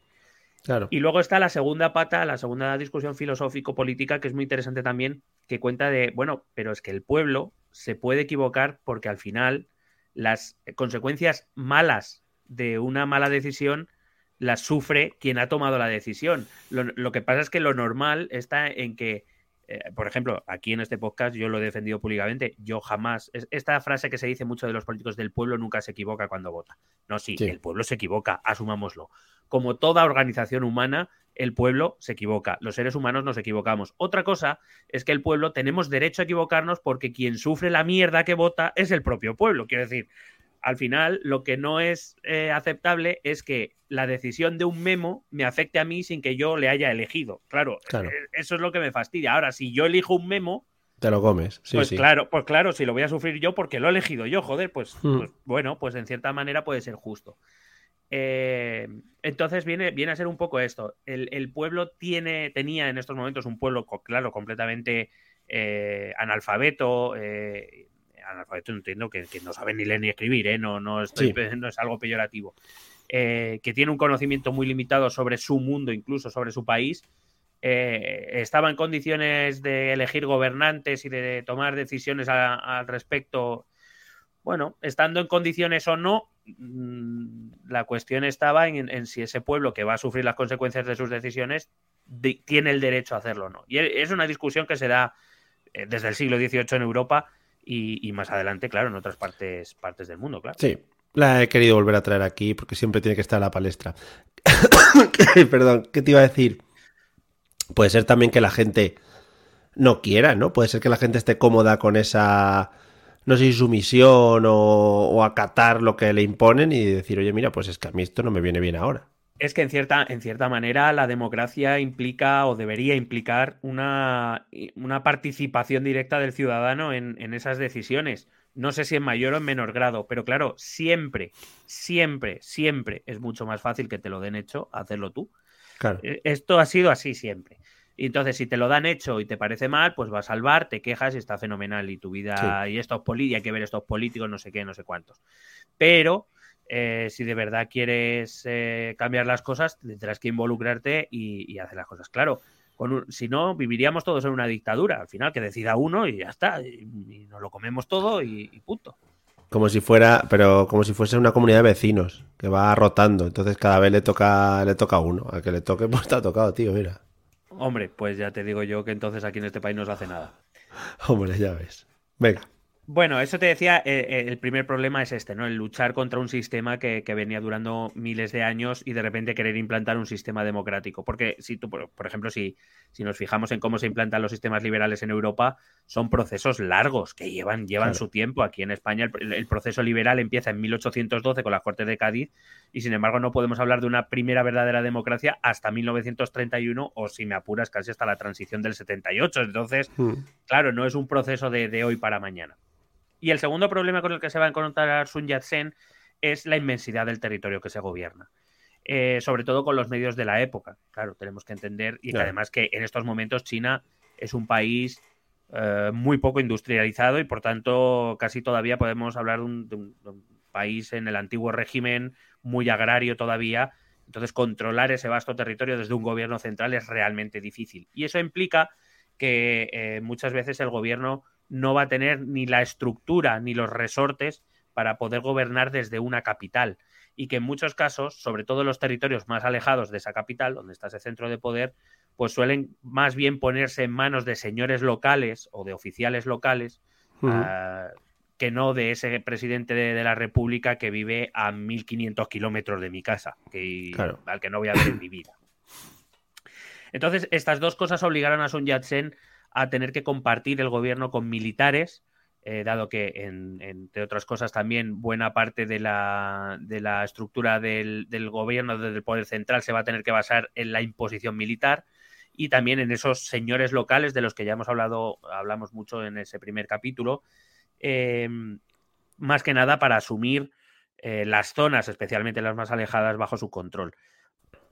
Claro. Y luego está la segunda pata, la segunda discusión filosófico-política, que es muy interesante también, que cuenta de, bueno, pero es que el pueblo se puede equivocar porque al final las consecuencias malas de una mala decisión las sufre quien ha tomado la decisión. lo que pasa es que lo normal está en que eh, por ejemplo, aquí en este podcast yo lo he defendido públicamente, yo jamás, esta frase que se dice mucho de los políticos del pueblo nunca se equivoca cuando vota. No, sí, el pueblo se equivoca, asumámoslo. Como toda organización humana, el pueblo se equivoca, los seres humanos nos equivocamos. Otra cosa es que el pueblo tenemos derecho a equivocarnos porque quien sufre la mierda que vota es el propio pueblo. Quiero decir, al final lo que no es eh, aceptable es que la decisión de un memo me afecte a mí sin que yo le haya elegido. Claro, claro. Eh, eso es lo que me fastidia. Ahora, si yo elijo un memo... Te lo comes. Sí, pues sí. claro, pues claro, si lo voy a sufrir yo porque lo he elegido yo, joder, pues, Hmm. pues bueno, pues en cierta manera puede ser justo. Eh, entonces viene, viene a ser un poco esto. El, el, pueblo tiene, tenía en estos momentos un pueblo, claro, completamente eh, analfabeto, eh, analfabeto entiendo que, que, no saben ni leer ni escribir, ¿eh? no, no, estoy, sí. no es algo peyorativo, eh, que tiene un conocimiento muy limitado sobre su mundo, incluso sobre su país, eh, estaba en condiciones de elegir gobernantes y de tomar decisiones a, al respecto. Bueno, estando en condiciones o no, mmm, la cuestión estaba en, en, si ese pueblo que va a sufrir las consecuencias de sus decisiones de, tiene el derecho a hacerlo o no. Y es una discusión que se da desde el siglo XVIII en Europa y, más adelante, claro, en otras partes, partes del mundo, claro. Sí, la he querido volver a traer aquí porque siempre tiene que estar la palestra. Perdón, ¿qué te iba a decir? Puede ser también que la gente no quiera, ¿no? Puede ser que la gente esté cómoda con esa, no sé si sumisión o, o acatar lo que le imponen y decir, oye, mira, pues es que a mí esto no me viene bien ahora. Es que en cierta, en cierta manera la democracia implica o debería implicar una, una participación directa del ciudadano en, en, esas decisiones. No sé si en mayor o en menor grado, pero claro, siempre, siempre, siempre es mucho más fácil que te lo den hecho hacerlo tú. Claro. Esto ha sido así siempre. Y entonces, si te lo dan hecho y te parece mal, pues vas a salvar, te quejas y está fenomenal. Y tu vida, sí. y estos políticos, hay que ver estos políticos, no sé qué, no sé cuántos. Pero eh, si de verdad quieres eh, cambiar las cosas, tendrás que involucrarte y, y hacer las cosas. Claro, con un, si no, viviríamos todos en una dictadura. Al final, que decida uno y ya está. Y, y nos lo comemos todo y, y, punto. Como si fuera, pero como si fuese una comunidad de vecinos que va rotando. Entonces cada vez le toca, le toca a uno. Al que le toque, pues está tocado, tío, mira. Hombre, pues ya te digo yo que entonces aquí en este país no se hace nada. Hombre, ya ves. Venga. Bueno, eso te decía, eh, el primer problema es este, ¿no? El luchar contra un sistema que, que, venía durando miles de años y de repente querer implantar un sistema democrático. Porque si tú, por, por ejemplo, si, si, nos fijamos en cómo se implantan los sistemas liberales en Europa, son procesos largos que llevan, llevan claro. su tiempo. Aquí en España el, el, proceso liberal empieza en 1812 con las Cortes de Cádiz y sin embargo no podemos hablar de una primera verdadera democracia hasta 1931 o si me apuras casi hasta la transición del 78. Entonces, mm. claro, no es un proceso de, de hoy para mañana. Y el segundo problema con el que se va a encontrar Sun Yat-sen es la inmensidad del territorio que se gobierna. Eh, sobre todo con los medios de la época. Claro, tenemos que entender y que además que en estos momentos China es un país eh, muy poco industrializado y por tanto casi todavía podemos hablar de un, de un- de un país en el antiguo régimen muy agrario todavía. Entonces controlar ese vasto territorio desde un gobierno central es realmente difícil. Y eso implica que eh, muchas veces el gobierno no va a tener ni la estructura ni los resortes para poder gobernar desde una capital. Y que en muchos casos, sobre todo en los territorios más alejados de esa capital, donde está ese centro de poder, pues suelen más bien ponerse en manos de señores locales o de oficiales locales ah, que no de ese presidente de, la República que vive a 1500 kilómetros de mi casa, que, al que no voy a ver en mi vida. Entonces, estas dos cosas obligaron a Sun Yat-sen a tener que compartir el gobierno con militares, eh, dado que, entre otras cosas, también buena parte de la, de la estructura del, del, gobierno, del poder central, se va a tener que basar en la imposición militar y también en esos señores locales de los que ya hemos hablado, hablamos mucho en ese primer capítulo, em, más que nada para asumir eh, las zonas, especialmente las más alejadas, bajo su control.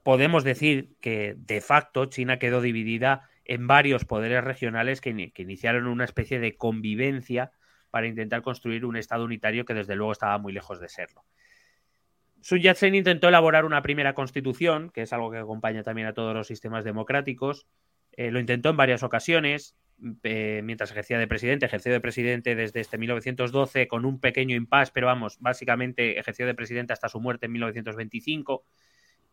Podemos decir que de facto China quedó dividida en varios poderes regionales que, iniciaron una especie de convivencia para intentar construir un Estado unitario que desde luego estaba muy lejos de serlo. Sun Yat-sen intentó elaborar una primera constitución, que es algo que acompaña también a todos los sistemas democráticos. Eh, lo intentó en varias ocasiones, eh, mientras ejercía de presidente. Ejerció de presidente desde este 1912 con un pequeño impasse, pero vamos, básicamente ejerció de presidente hasta su muerte en 1925.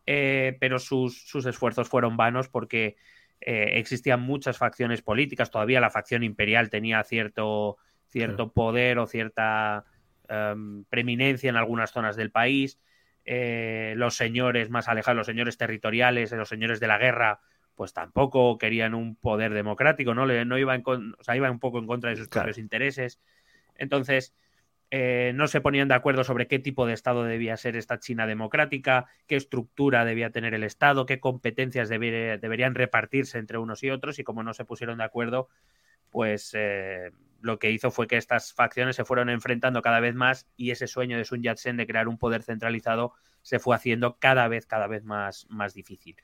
Eh, pero sus, esfuerzos fueron vanos porque eh, existían muchas facciones políticas, todavía la facción imperial tenía cierto, cierto poder o cierta em, preeminencia en algunas zonas del país, eh, los señores más alejados, los señores territoriales, los señores de la guerra, pues tampoco querían un poder democrático, ¿no? no iban, o sea, iban un poco en contra de sus propios intereses. Entonces, eh, no se ponían de acuerdo sobre qué tipo de Estado debía ser esta China democrática, qué estructura debía tener el Estado, qué competencias deberían repartirse entre unos y otros, y como no se pusieron de acuerdo, pues eh, lo que hizo fue que estas facciones se fueron enfrentando cada vez más y ese sueño de Sun Yat-sen de crear un poder centralizado se fue haciendo cada vez, cada vez más, más difícil.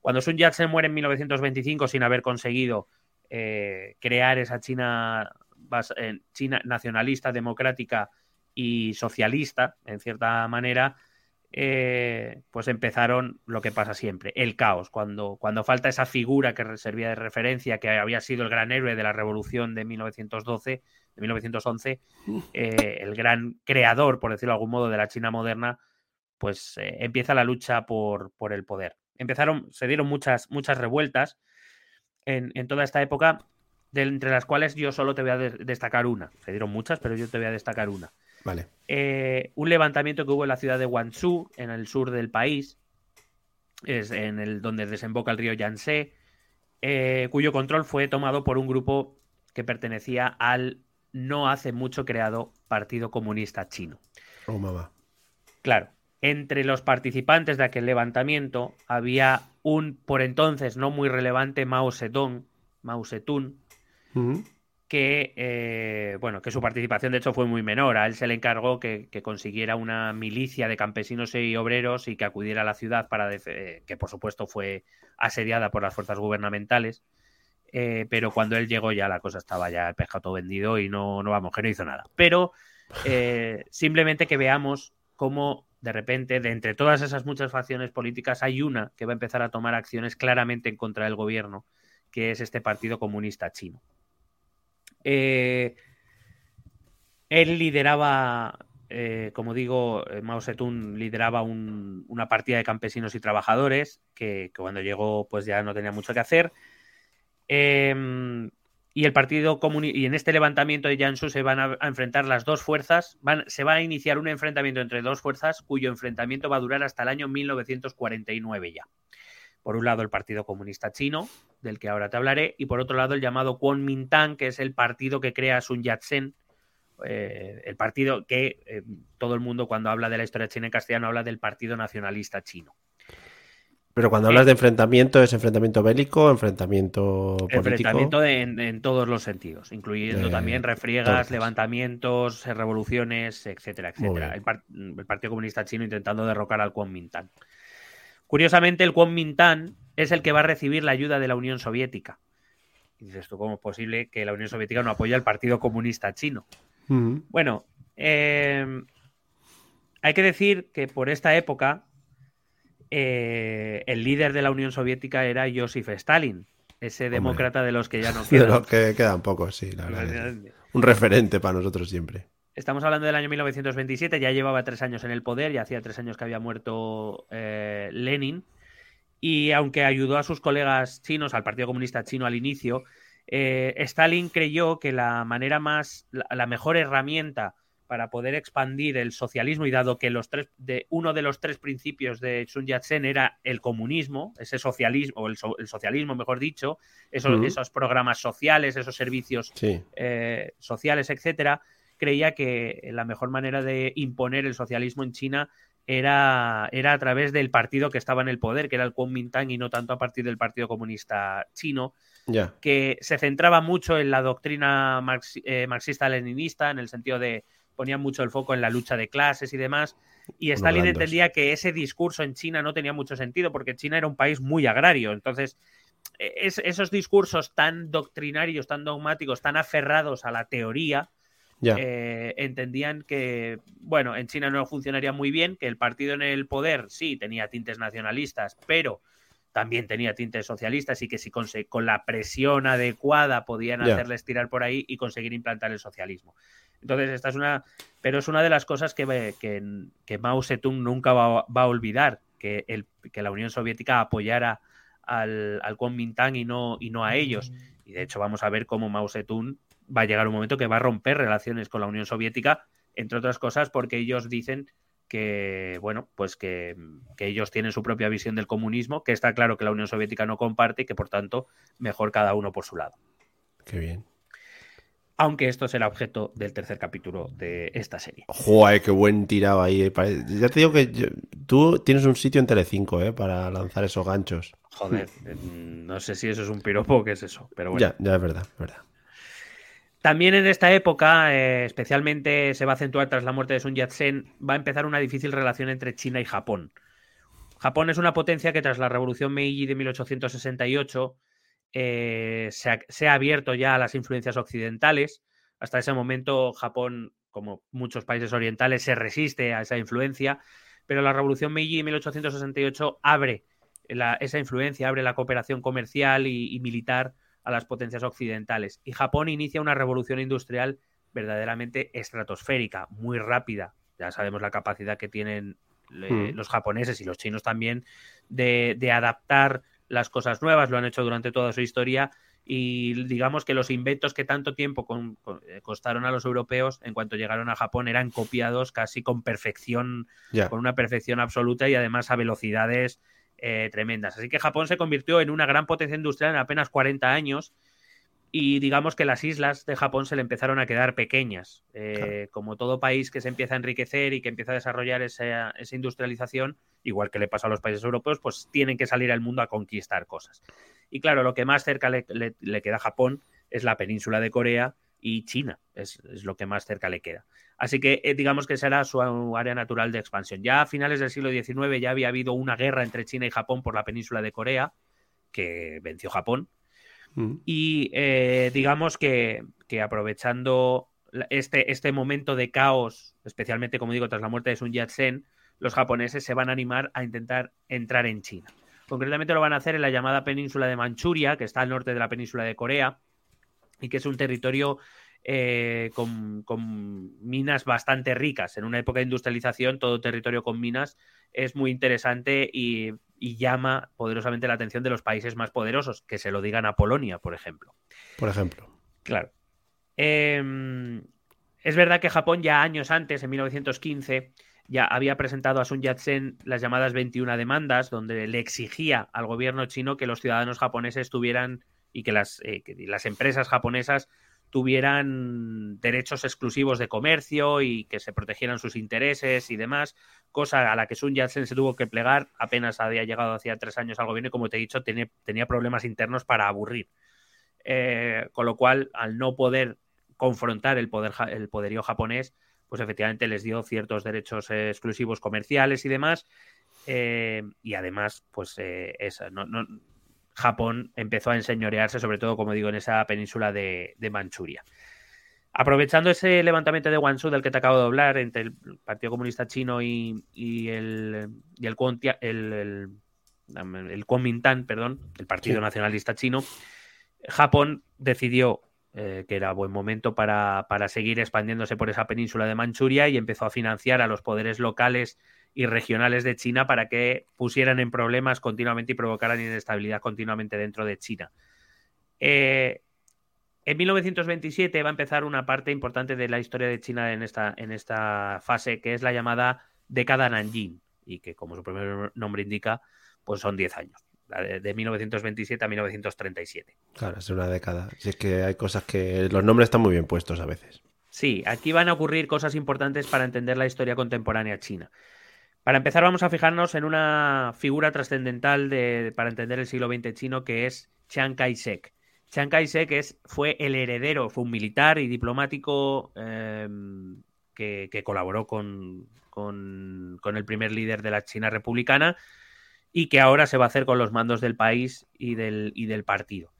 Cuando Sun Yat-sen muere en 1925 sin haber conseguido eh, crear esa China en China nacionalista, democrática y socialista, en cierta manera, eh, pues empezaron lo que pasa siempre, el caos. Cuando, cuando falta esa figura que servía de referencia, que había sido el gran héroe de la revolución de 1912, de 1911, eh, el gran creador, por decirlo de algún modo, de la China moderna, pues eh, empieza la lucha por, por, el poder. Empezaron, se dieron muchas, muchas revueltas en, en toda esta época entre las cuales yo solo te voy a destacar una. Se dieron muchas, pero yo te voy a destacar una. Vale. Eh, un levantamiento que hubo en la ciudad de Guangzhou, en el sur del país, es en el donde desemboca el río Yangtze, eh, cuyo control fue tomado por un grupo que pertenecía al no hace mucho creado Partido Comunista Chino. Oh, mamá. Claro, entre los participantes de aquel levantamiento había un, por entonces no muy relevante, Mao Zedong, Mao Zedong, que, eh, bueno, que su participación de hecho fue muy menor. A él se le encargó que, consiguiera una milicia de campesinos y obreros y que acudiera a la ciudad para que por supuesto fue asediada por las fuerzas gubernamentales. Eh, pero cuando él llegó ya la cosa estaba ya el pescado vendido y no, no vamos, que no hizo nada. Pero eh, simplemente que veamos cómo de repente, de entre todas esas muchas facciones políticas, hay una que va a empezar a tomar acciones claramente en contra del gobierno, que es este Partido Comunista Chino. Eh, él lideraba, eh, como digo, eh, Mao Zedong lideraba una partida de campesinos y trabajadores que, cuando llegó pues ya no tenía mucho que hacer. Em, y el Partido Comunista, y en este levantamiento de Jiangsu se van a, enfrentar las dos fuerzas, se va a iniciar un enfrentamiento entre dos fuerzas cuyo enfrentamiento va a durar hasta el año 1949 ya. Por un lado el Partido Comunista Chino, del que ahora te hablaré, y por otro lado el llamado Kuomintang, que es el partido que crea Sun Yat-sen, eh, el partido que eh, todo el mundo cuando habla de la historia china en castellano habla del Partido Nacionalista Chino. Pero cuando hablas de enfrentamiento, ¿es enfrentamiento bélico, enfrentamiento político? Enfrentamiento en, todos los sentidos, incluyendo también refriegas, levantamientos, revoluciones, etcétera, etcétera. El, el, Partido Comunista Chino intentando derrocar al Kuomintang. Curiosamente, el Kuomintang es el que va a recibir la ayuda de la Unión Soviética. Y dices tú, ¿cómo es posible que la Unión Soviética no apoye al Partido Comunista Chino? Bueno, em, hay que decir que por esta época eh, el líder de la Unión Soviética era Joseph Stalin, ese demócrata de los que ya no quedan. De los que quedan pocos, sí, la verdad. Un referente para nosotros siempre. Estamos hablando del año 1927, ya llevaba tres años en el poder, ya hacía tres años que había muerto eh, Lenin. Y aunque ayudó a sus colegas chinos, al Partido Comunista Chino al inicio, eh, Stalin creyó que la manera más, la, mejor herramienta para poder expandir el socialismo y dado que los tres, de, uno de los tres principios de Sun Yat-sen era el comunismo, ese socialismo, o el, socialismo, mejor dicho, esos, esos, programas sociales, esos servicios eh, sociales, etcétera, creía que la mejor manera de imponer el socialismo en China era, era a través del partido que estaba en el poder, que era el Kuomintang, y no tanto a partir del Partido Comunista Chino, que se centraba mucho en la doctrina eh, marxista-leninista, en el sentido de ponía mucho el foco en la lucha de clases y demás. Y Stalin entendía que ese discurso en China no tenía mucho sentido porque China era un país muy agrario. Entonces, e, esos discursos tan doctrinarios, tan dogmáticos, tan aferrados a la teoría, eh, entendían que, bueno, en China no funcionaría muy bien, que el partido en el poder sí tenía tintes nacionalistas, pero también tenía tintes socialistas y que si con, con la presión adecuada podían hacerles tirar por ahí y conseguir implantar el socialismo. Entonces, esta es una, pero es una de las cosas que, que, Mao Zedong nunca va, a olvidar, que, el, que la Unión Soviética apoyara al, al Kuomintang y no, y no a ellos. Y de hecho vamos a ver cómo Mao Zedong va a llegar un momento que va a romper relaciones con la Unión Soviética, entre otras cosas porque ellos dicen que, bueno, pues que, ellos tienen su propia visión del comunismo, que está claro que la Unión Soviética no comparte y que por tanto mejor cada uno por su lado. Qué bien. Aunque esto será objeto del tercer capítulo de esta serie. Joder, qué buen tirado ahí. Eh. Ya te digo que tú tienes un sitio en Telecinco, ¿eh? Para lanzar esos ganchos. Joder, no sé si eso es un piropo o qué es eso, pero bueno. Ya, ya es verdad, es verdad. También en esta época, eh, especialmente se va a acentuar tras la muerte de Sun Yat-sen, va a empezar una difícil relación entre China y Japón. Japón es una potencia que tras la Revolución Meiji de 1868 eh, se, ha, abierto ya a las influencias occidentales. Hasta ese momento Japón, como muchos países orientales, se resiste a esa influencia, pero la Revolución Meiji de 1868 abre esa influencia, abre la cooperación comercial y militar a las potencias occidentales. Y Japón inicia una revolución industrial verdaderamente estratosférica, muy rápida. Ya sabemos la capacidad que tienen hmm. los japoneses y los chinos también de, adaptar las cosas nuevas, lo han hecho durante toda su historia y digamos que los inventos que tanto tiempo eh, costaron a los europeos, en cuanto llegaron a Japón, eran copiados casi con perfección, con una perfección absoluta y además a velocidades eh, tremendas. Así que Japón se convirtió en una gran potencia industrial en apenas 40 años y digamos que las islas de Japón se le empezaron a quedar pequeñas. Eh, como todo país que se empieza a enriquecer y que empieza a desarrollar esa, industrialización, igual que le pasa a los países europeos, pues tienen que salir al mundo a conquistar cosas. Y claro, lo que más cerca le, queda a Japón es la península de Corea y China, es, lo que más cerca le queda. Así que eh, digamos que será su área natural de expansión. Ya a finales del siglo XIX ya había habido una guerra entre China y Japón por la península de Corea, que venció Japón. Mm. Y eh, digamos que, aprovechando este, este momento de caos, especialmente como digo, tras la muerte de Sun Yat-sen, los japoneses se van a animar a intentar entrar en China. Concretamente lo van a hacer en la llamada península de Manchuria, que está al norte de la península de Corea, y que es un territorio eh, con, minas bastante ricas. En una época de industrialización, todo territorio con minas es muy interesante y, llama poderosamente la atención de los países más poderosos, que se lo digan a Polonia, por ejemplo. Por ejemplo. Claro. Em, es verdad que Japón ya años antes, en 1915, ya había presentado a Sun Yat-sen las llamadas 21 demandas, donde le exigía al gobierno chino que los ciudadanos japoneses tuvieran y que las, eh, las empresas japonesas tuvieran derechos exclusivos de comercio y que se protegieran sus intereses y demás, cosa a la que Sun Yat-sen se tuvo que plegar, apenas había llegado hacía tres años al gobierno y como te he dicho tenía, problemas internos para aburrir. Eh, con lo cual, al no poder confrontar el, poder, el poderío japonés, pues efectivamente les dio ciertos derechos exclusivos comerciales y demás. Eh, y además, pues eh, no, no, Japón empezó a enseñorearse, sobre todo, como digo, en esa península de, Manchuria. Aprovechando ese levantamiento de Guangzhou del que te acabo de hablar entre el Partido Comunista Chino y, el, y el, el, el, Kuomintang, perdón, el Partido Nacionalista Chino, Japón decidió eh, que era buen momento para, para, seguir expandiéndose por esa península de Manchuria y empezó a financiar a los poderes locales y regionales de China para que pusieran en problemas continuamente y provocaran inestabilidad continuamente dentro de China. Eh, en 1927 va a empezar una parte importante de la historia de China en esta, en esta fase, que es la llamada década Nanjing, y que, como su primer nombre indica, pues son 10 años, de, 1927 a 1937. Claro, es una década. Si es que hay cosas que los nombres están muy bien puestos a veces. Sí, aquí van a ocurrir cosas importantes para entender la historia contemporánea china. Para empezar, vamos a fijarnos en una figura trascendental para entender el siglo XX chino, que es Chiang Kai-shek. Chiang Kai-shek fue el heredero, fue un militar y diplomático em, que, colaboró con, el primer líder de la China republicana y que ahora se va a hacer con los mandos del país y del, del partido.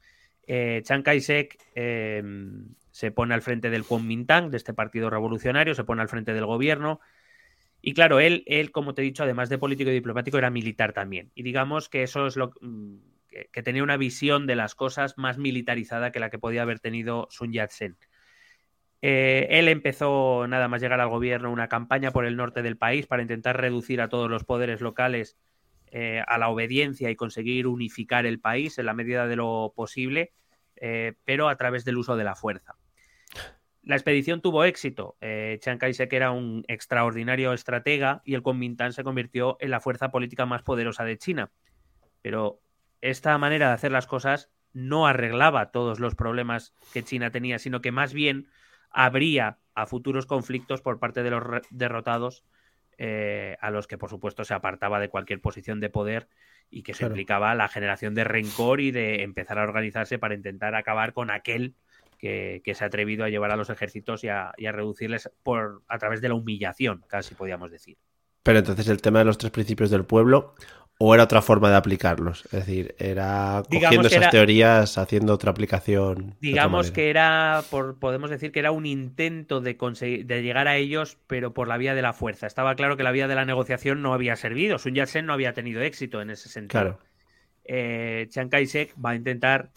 Eh, Chiang Kai-shek em, se pone al frente del Kuomintang, de este partido revolucionario, se pone al frente del gobierno. Y claro, él, él, como te he dicho, además de político y diplomático, era militar también. Y digamos que eso es lo, mm, que, tenía una visión de las cosas más militarizada que la que podía haber tenido Sun Yat-sen. Eh, él empezó, nada más llegar al gobierno, una campaña por el norte del país para intentar reducir a todos los poderes locales eh, a la obediencia y conseguir unificar el país en la medida de lo posible, eh, pero a través del uso de la fuerza. La expedición tuvo éxito. Chiang Kai-shek era un extraordinario estratega y el Kuomintang se convirtió en la fuerza política más poderosa de China. Pero esta manera de hacer las cosas no arreglaba todos los problemas que China tenía, sino que más bien habría a futuros conflictos por parte de los derrotados, eh, a los que por supuesto se apartaba de cualquier posición de poder y que se implicaba la generación de rencor y de empezar a organizarse para intentar acabar con aquel que, se ha atrevido a llevar a los ejércitos y a, y a reducirles por, a través de la humillación, casi podríamos decir. Pero entonces el tema de los tres principios del pueblo ¿O era otra forma de aplicarlos? Es decir, era cogiendo esas teorías, haciendo otra aplicación. Digamos que era, por, podemos decir que era un intento de, conseguir, de llegar a ellos, pero por la vía de la fuerza. Estaba claro que la vía de la negociación no había servido. Sun Yat-sen no había tenido éxito en ese sentido. Claro. Eh, Chiang Kai-shek va a intentar,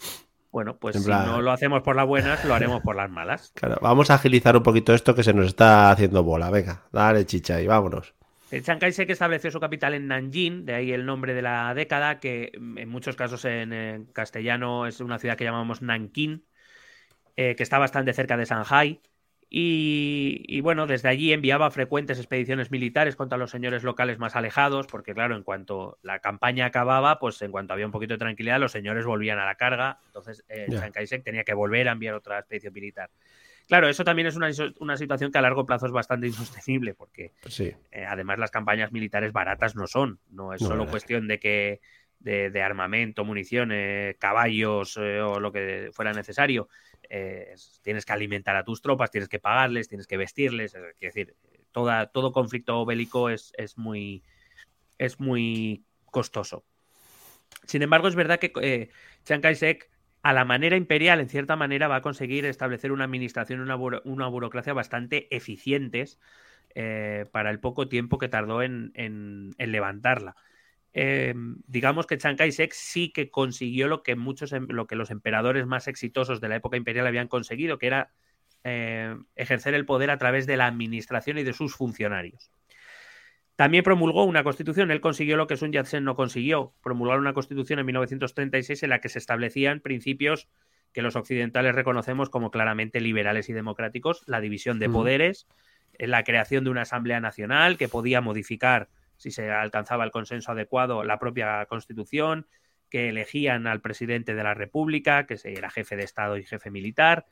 bueno, pues si no lo hacemos por las buenas, lo haremos por las malas. Claro, vamos a agilizar un poquito esto que se nos está haciendo bola. Venga, dale chicha y vámonos. Chiang Kai-shek estableció su capital en Nanjing, de ahí el nombre de la década, que en muchos casos en, castellano es una ciudad que llamamos Nanking, eh, que está bastante cerca de Shanghai. Y, bueno, desde allí enviaba frecuentes expediciones militares contra los señores locales más alejados, porque claro, en cuanto la campaña acababa, pues en cuanto había un poquito de tranquilidad, los señores volvían a la carga. Entonces, eh, Chiang Kai-shek tenía que volver a enviar otra expedición militar. Claro, eso también es una, situación que a largo plazo es bastante insostenible, porque eh, además las campañas militares baratas no son. No es solo cuestión de que de, armamento, municiones, caballos eh, o lo que fuera necesario. Eh, tienes que alimentar a tus tropas, tienes que pagarles, tienes que vestirles. Es decir, toda, todo conflicto bélico es, es, muy, es muy costoso. Sin embargo, es verdad que Chiang Kai-shek a la manera imperial, en cierta manera, va a conseguir establecer una administración, una, una burocracia bastante eficientes eh, para el poco tiempo que tardó en, levantarla. Em, digamos que Chiang Kai-shek sí que consiguió lo que muchos, em, lo que los emperadores más exitosos de la época imperial habían conseguido, que era eh, ejercer el poder a través de la administración y de sus funcionarios. También promulgó una constitución, él consiguió lo que Sun Yat-sen no consiguió, promulgar una constitución en 1936 en la que se establecían principios que los occidentales reconocemos como claramente liberales y democráticos, la división de poderes, eh, la creación de una Asamblea Nacional que podía modificar, si se alcanzaba el consenso adecuado, la propia constitución, que elegían al presidente de la República, que era jefe de Estado y jefe militar,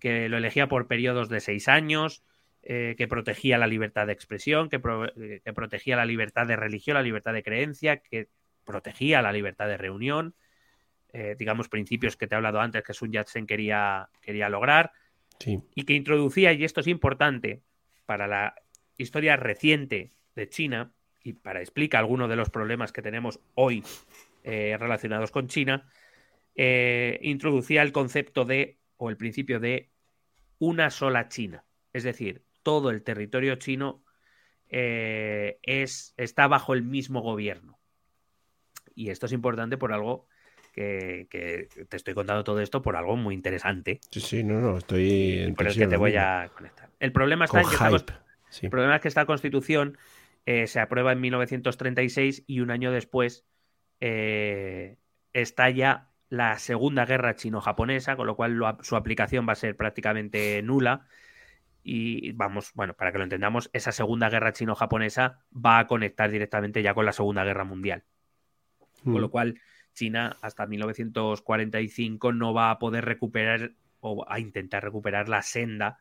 que lo elegía por periodos de seis años, eh, que protegía la libertad de expresión, eh, que, protegía la libertad de religión, la libertad de creencia, que protegía la libertad de reunión, eh, digamos, principios que te he hablado antes que Sun Yat-sen quería, quería lograr, y que introducía, y esto es importante para la historia reciente de China, y para explicar algunos de los problemas que tenemos hoy relacionados con China, introducía el concepto de, o el principio de, una sola China. Es decir, todo el territorio chino eh, es, está bajo el mismo gobierno. Y esto es importante por algo que, te estoy contando todo esto por algo muy interesante. Sí, sí, no, no, estoy Por el que te voy a conectar. El problema está en que esta, el problema es que esta constitución eh, se aprueba en 1936 y un año después eh, estalla la Segunda Guerra Chino-Japonesa, con lo cual su aplicación va a ser prácticamente nula. Y vamos, bueno, para que lo entendamos, esa Segunda Guerra Chino-Japonesa va a conectar directamente ya con la Segunda Guerra Mundial. Con lo mm. cual, China hasta 1945 no va a poder recuperar o a intentar recuperar la senda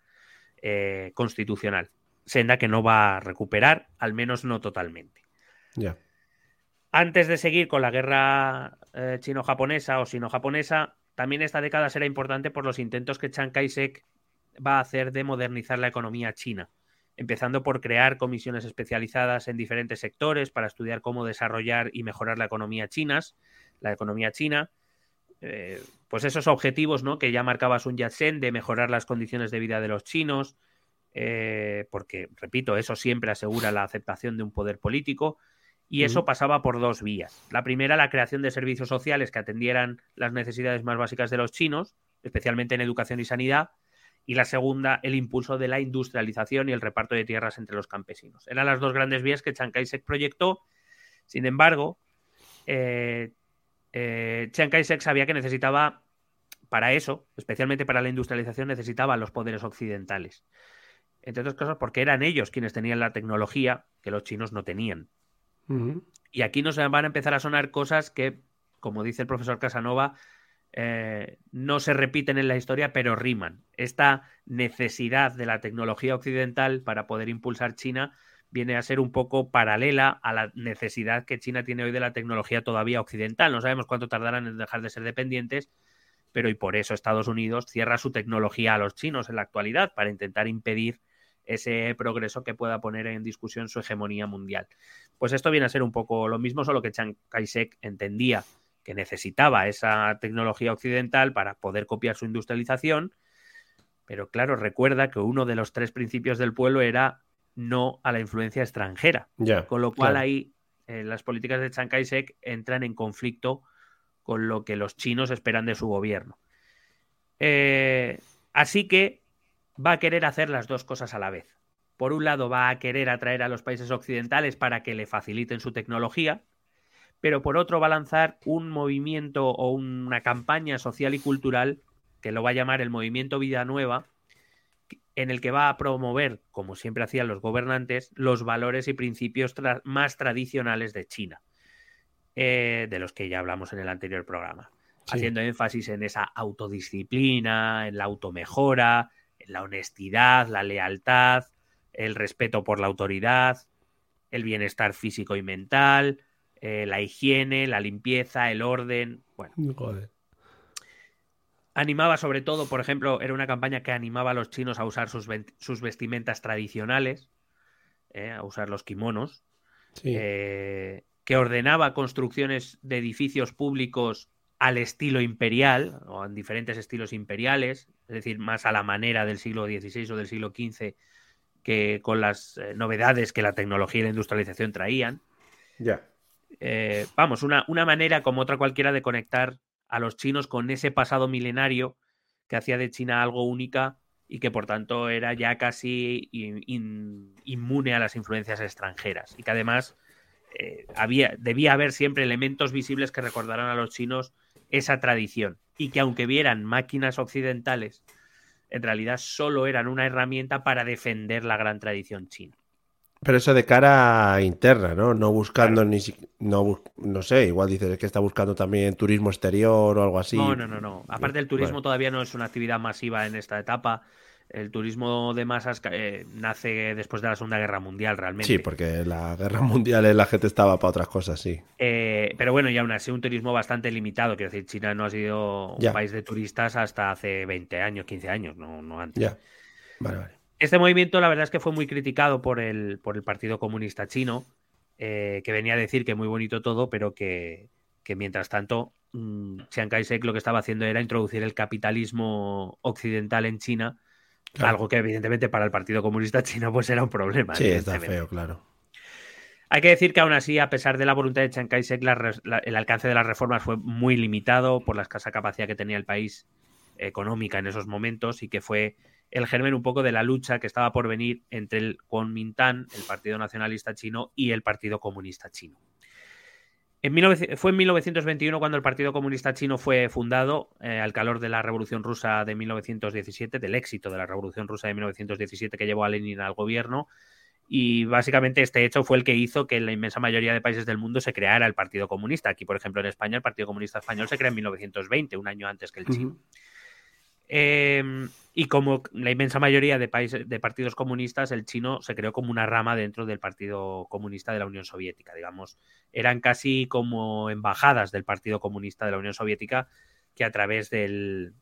eh, constitucional. Senda que no va a recuperar, al menos no totalmente. Antes de seguir con la guerra eh, chino-japonesa o sino-japonesa, también esta década será importante por los intentos que Chiang Kai-shek va a hacer de modernizar la economía china, empezando por crear comisiones especializadas en diferentes sectores para estudiar cómo desarrollar y mejorar la economía china, la economía china, eh, pues esos objetivos ¿no? que ya marcaba Sun Yat-sen de mejorar las condiciones de vida de los chinos, eh, porque, repito, eso siempre asegura la aceptación de un poder político, y eso pasaba por dos vías. La primera, la creación de servicios sociales que atendieran las necesidades más básicas de los chinos, especialmente en educación y sanidad. Y la segunda, el impulso de la industrialización y el reparto de tierras entre los campesinos. Eran las dos grandes vías que Chiang Kai-shek proyectó. Sin embargo, eh, eh, Chiang Kai-shek sabía que necesitaba, para eso, especialmente para la industrialización, necesitaba los poderes occidentales. Entre otras cosas, porque eran ellos quienes tenían la tecnología que los chinos no tenían. Y aquí nos van a empezar a sonar cosas que, como dice el profesor Casanova, eh, no se repiten en la historia, pero riman. Esta necesidad de la tecnología occidental para poder impulsar China viene a ser un poco paralela a la necesidad que China tiene hoy de la tecnología todavía occidental. No sabemos cuánto tardarán en dejar de ser dependientes, pero y por eso Estados Unidos cierra su tecnología a los chinos en la actualidad para intentar impedir ese progreso que pueda poner en discusión su hegemonía mundial. Pues esto viene a ser un poco lo mismo, solo que Chiang Kai-shek entendía que necesitaba esa tecnología occidental para poder copiar su industrialización, pero claro, recuerda que uno de los tres principios del pueblo era no a la influencia extranjera, con lo cual ahí eh, las políticas de Chiang Kai-shek entran en conflicto con lo que los chinos esperan de su gobierno. Eh, así que va a querer hacer las dos cosas a la vez. Por un lado, va a querer atraer a los países occidentales para que le faciliten su tecnología, pero por otro va a lanzar un movimiento o una campaña social y cultural que lo va a llamar el movimiento Vida Nueva, en el que va a promover, como siempre hacían los gobernantes, los valores y principios más tradicionales de China, eh, de los que ya hablamos en el anterior programa, haciendo énfasis en esa autodisciplina, en la automejora, la honestidad, la lealtad, el respeto por la autoridad, el bienestar físico y mental, eh, la higiene, la limpieza, el orden. Bueno. Animaba sobre todo, por ejemplo, era una campaña que animaba a los chinos a usar sus, vestimentas tradicionales, eh, a usar los kimonos, eh, que ordenaba construcciones de edificios públicos al estilo imperial, o en diferentes estilos imperiales, es decir, más a la manera del siglo XVI o del siglo XV que con las eh, novedades que la tecnología y la industrialización traían. Ya. Eh, vamos, una, una, manera como otra cualquiera de conectar a los chinos con ese pasado milenario que hacía de China algo única y que por tanto era ya casi inmune a las influencias extranjeras y que además eh, había, debía haber siempre elementos visibles que recordaran a los chinos esa tradición y que aunque vieran máquinas occidentales, en realidad solo eran una herramienta para defender la gran tradición china. Pero eso de cara interna, ¿no? No buscando ni no, no sé, igual dices que está buscando también turismo exterior o algo así. No, no, no, no. Aparte el turismo todavía no es una actividad masiva en esta etapa el turismo de masas eh, nace después de la Segunda Guerra Mundial, realmente. Sí, porque la Guerra Mundial la gente estaba para otras cosas, sí. Eh, pero bueno, y aún así un turismo bastante limitado. Quiero decir, China no ha sido un país de turistas hasta hace 20 años, 15 años, no, no antes. Ya. Vale, vale. Este movimiento, la verdad es que fue muy criticado por el, por el Partido Comunista Chino, eh, que venía a decir que muy bonito todo, pero que, que mientras tanto mm, Chiang Kai-shek lo que estaba haciendo era introducir el capitalismo occidental en China algo que evidentemente para el Partido Comunista Chino pues era un problema. Sí, está feo, claro. Hay que decir que aún así, a pesar de la voluntad de Chiang Kai-shek, el alcance de las reformas fue muy limitado por la escasa capacidad que tenía el país económica en esos momentos y que fue el germen un poco de la lucha que estaba por venir entre el Kuomintang, el Partido Nacionalista Chino, y el Partido Comunista Chino. Fue en 1921 cuando el Partido Comunista Chino fue fundado, eh, al calor de la Revolución Rusa de 1917, del éxito de la Revolución Rusa de 1917 que llevó a Lenin al gobierno. Y básicamente este hecho fue el que hizo que en la inmensa mayoría de países del mundo se creara el Partido Comunista. Aquí, por ejemplo, en España, el Partido Comunista Español se crea en 1920, un año antes que el chino. Em, y como la inmensa mayoría de, países, de partidos comunistas, el chino se creó como una rama dentro del Partido Comunista de la Unión Soviética. Digamos, eran casi como embajadas del Partido Comunista de la Unión Soviética que a través del,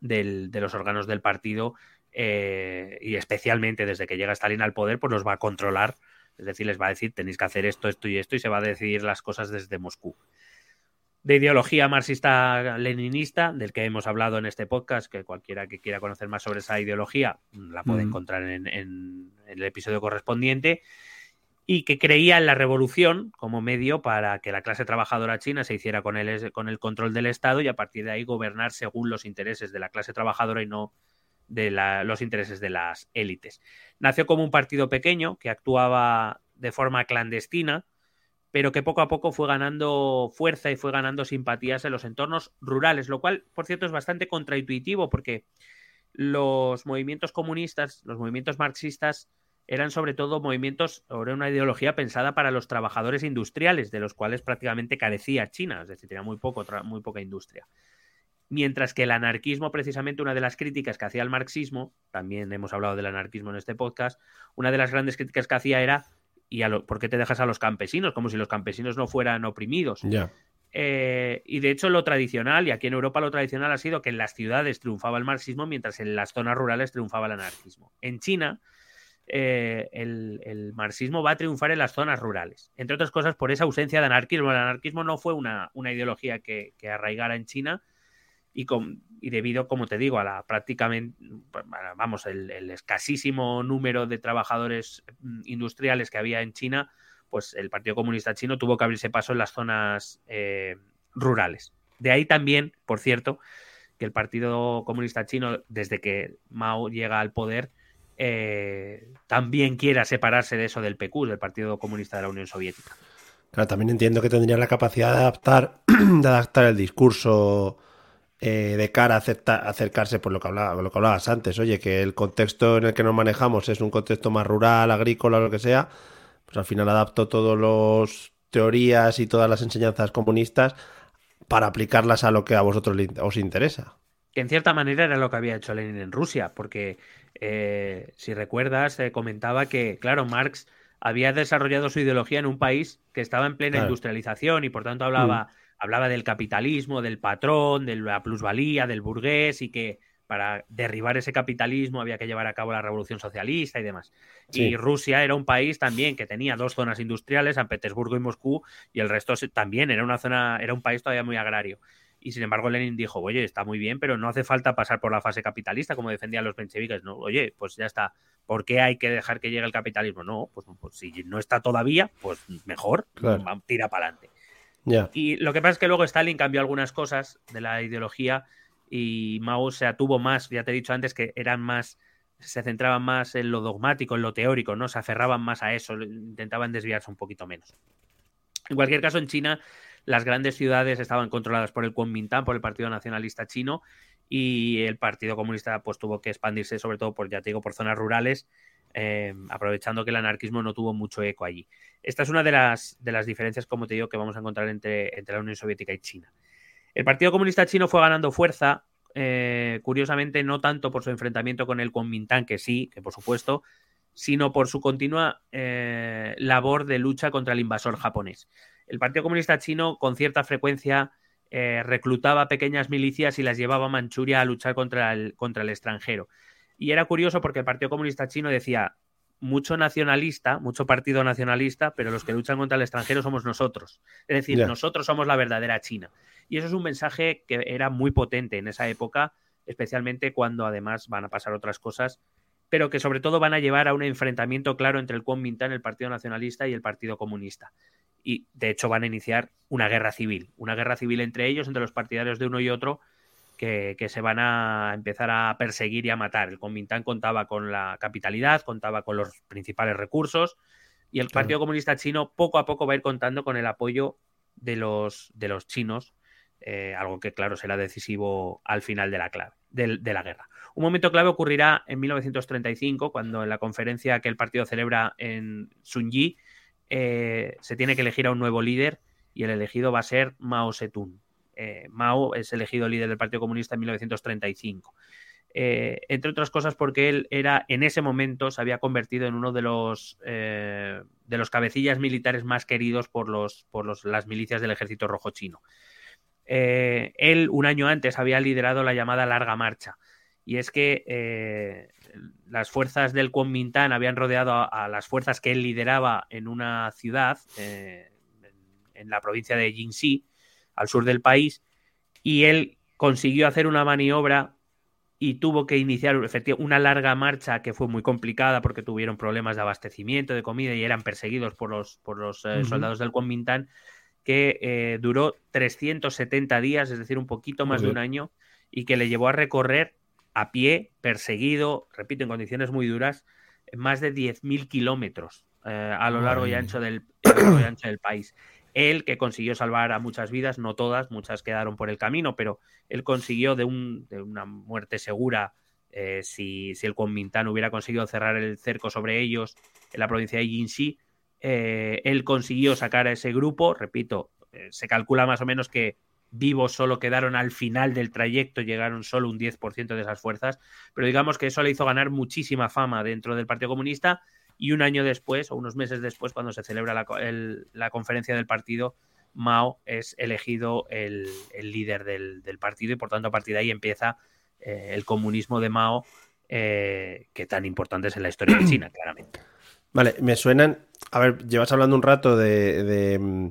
de los órganos del partido eh, y especialmente desde que llega Stalin al poder, pues los va a controlar. Es decir, les va a decir tenéis que hacer esto, esto y esto y se va a decidir las cosas desde Moscú de ideología marxista-leninista, del que hemos hablado en este podcast, que cualquiera que quiera conocer más sobre esa ideología la puede encontrar en, el episodio correspondiente, y que creía en la revolución como medio para que la clase trabajadora china se hiciera con el, con el control del Estado y a partir de ahí gobernar según los intereses de la clase trabajadora y no de los intereses de las élites. Nació como un partido pequeño que actuaba de forma clandestina, pero que poco a poco fue ganando fuerza y fue ganando simpatías en los entornos rurales, lo cual, por cierto, es bastante contraintuitivo porque los movimientos comunistas, los movimientos marxistas, eran sobre todo movimientos sobre una ideología pensada para los trabajadores industriales, de los cuales prácticamente carecía China, es decir, tenía muy, poco, muy poca industria. Mientras que el anarquismo, precisamente una de las críticas que hacía el marxismo, también hemos hablado del anarquismo en este podcast, una de las grandes críticas que hacía era ¿Y por qué te dejas a los campesinos? Como si los campesinos no fueran oprimidos. Eh, y de hecho lo tradicional, y aquí en Europa lo tradicional ha sido que en las ciudades triunfaba el marxismo mientras en las zonas rurales triunfaba el anarquismo. En China eh, el, marxismo va a triunfar en las zonas rurales, entre otras cosas por esa ausencia de anarquismo. El anarquismo no fue una, ideología que, que, arraigara en China, y, con, y debido, como te digo, a la prácticamente, vamos, el, escasísimo número de trabajadores mm, industriales que había en China, pues el Partido Comunista Chino tuvo que abrirse paso en las zonas eh, rurales. De ahí también, por cierto, que el Partido Comunista Chino, desde que Mao llega al poder, eh, también quiera separarse de eso del PQ, del Partido Comunista de la Unión Soviética. Claro, también entiendo que tendría la capacidad de adaptar, de adaptar el discurso eh, de cara a acercarse por lo que, hablaba, lo que hablabas antes, oye, que el contexto en el que nos manejamos es un contexto más rural, agrícola, lo que sea, pues al final adapto todas las teorías y todas las enseñanzas comunistas para aplicarlas a lo que a vosotros os interesa. En cierta manera era lo que había hecho Lenin en Rusia, porque eh, si recuerdas, comentaba que, claro, Marx había desarrollado su ideología en un país que estaba en plena industrialización y por tanto hablaba mm hablaba del capitalismo, del patrón, de la plusvalía, del burgués y que para derribar ese capitalismo había que llevar a cabo la revolución socialista y demás. Y Rusia era un país también que tenía dos zonas industriales, San Petersburgo y Moscú, y el resto también era una zona, era un país todavía muy agrario. Y sin embargo, Lenin dijo, oye, está muy bien, pero no hace falta pasar por la fase capitalista, como defendían los mencheviques. No, oye, pues ya está. ¿Por qué hay que dejar que llegue el capitalismo? No, pues, pues si no está todavía, pues mejor, tira para adelante. Y lo que pasa es que luego Stalin cambió algunas cosas de la ideología y Mao se atuvo más, ya te he dicho antes que eran más, se centraban más en lo dogmático, en lo teórico, ¿no? Se aferraban más a eso, intentaban desviarse un poquito menos. En cualquier caso, en China, las grandes ciudades estaban controladas por el Kuomintang, por el Partido Nacionalista Chino, y el Partido Comunista pues tuvo que expandirse sobre todo por, ya te digo, por zonas rurales eh, aprovechando que el anarquismo no tuvo mucho eco allí. Esta es una de las, de las diferencias, como te digo, que vamos a encontrar entre, entre la Unión Soviética y China. El Partido Comunista Chino fue ganando fuerza, eh, curiosamente no tanto por su enfrentamiento con el Kuomintang, que sí, que por supuesto, sino por su continua eh, labor de lucha contra el invasor japonés. El Partido Comunista Chino con cierta frecuencia reclutaba pequeñas milicias y las llevaba a Manchuria a luchar contra el, contra el extranjero. Y era curioso porque el Partido Comunista Chino decía, mucho nacionalista, mucho partido nacionalista, pero los que luchan contra el extranjero somos nosotros. Es decir, nosotros somos la verdadera China. Y eso es un mensaje que era muy potente en esa época, especialmente cuando además van a pasar otras cosas, pero que sobre todo van a llevar a un enfrentamiento claro entre el Kuomintang, el Partido Nacionalista y el Partido Comunista. Y de hecho van a iniciar una guerra civil, una guerra civil entre ellos, entre los partidarios de uno y otro, que, se van a empezar a perseguir y a matar. El Kuomintang contaba con la capitalidad, contaba con los principales recursos y el Partido Comunista Chino poco a poco va a ir contando con el apoyo de los, de los chinos, eh, algo que claro será decisivo al final de la, clave, de, la guerra. Un momento clave ocurrirá en 1935, cuando en la conferencia que el partido celebra en Sunji eh, se tiene que elegir a un nuevo líder y el elegido va a ser Mao Zedong. Eh, Mao es elegido líder del Partido Comunista en 1935. Eh, entre otras cosas porque él era en ese momento se había convertido en uno de los de los cabecillas militares más queridos por los por las milicias del ejército rojo chino. él un año antes había liderado la llamada larga marcha y es que las fuerzas del Kuomintang habían rodeado a, las fuerzas que él lideraba en una ciudad, eh, en, la provincia de Jinxi, al sur del país, y él consiguió hacer una maniobra y tuvo que iniciar una larga marcha que fue muy complicada porque tuvieron problemas de abastecimiento, de comida y eran perseguidos por los, por los eh, soldados del Kuomintang, que eh, duró 370 días, es decir, un poquito más de un año, y que le llevó a recorrer a pie, perseguido, repito, en condiciones muy duras, más de 10.000 kilómetros eh, a lo largo y ancho, del, ancho del país. Él, que consiguió salvar a muchas vidas, no todas, muchas quedaron por el camino, pero él consiguió de, un, una muerte segura eh, si, si, el Kuomintang hubiera conseguido cerrar el cerco sobre ellos en la provincia de Jinxi. Eh, él consiguió sacar a ese grupo, repito, se calcula más o menos que vivos solo quedaron al final del trayecto, llegaron solo un 10% de esas fuerzas, pero digamos que eso le hizo ganar muchísima fama dentro del Partido Comunista y un año después o unos meses después, cuando se celebra la, conferencia del partido, Mao es elegido el, líder del, partido y por tanto a partir de ahí empieza eh, el comunismo de Mao, eh, que tan importante es en la historia de China, claramente. Vale, me suenan, a ver, llevas hablando un rato de mm,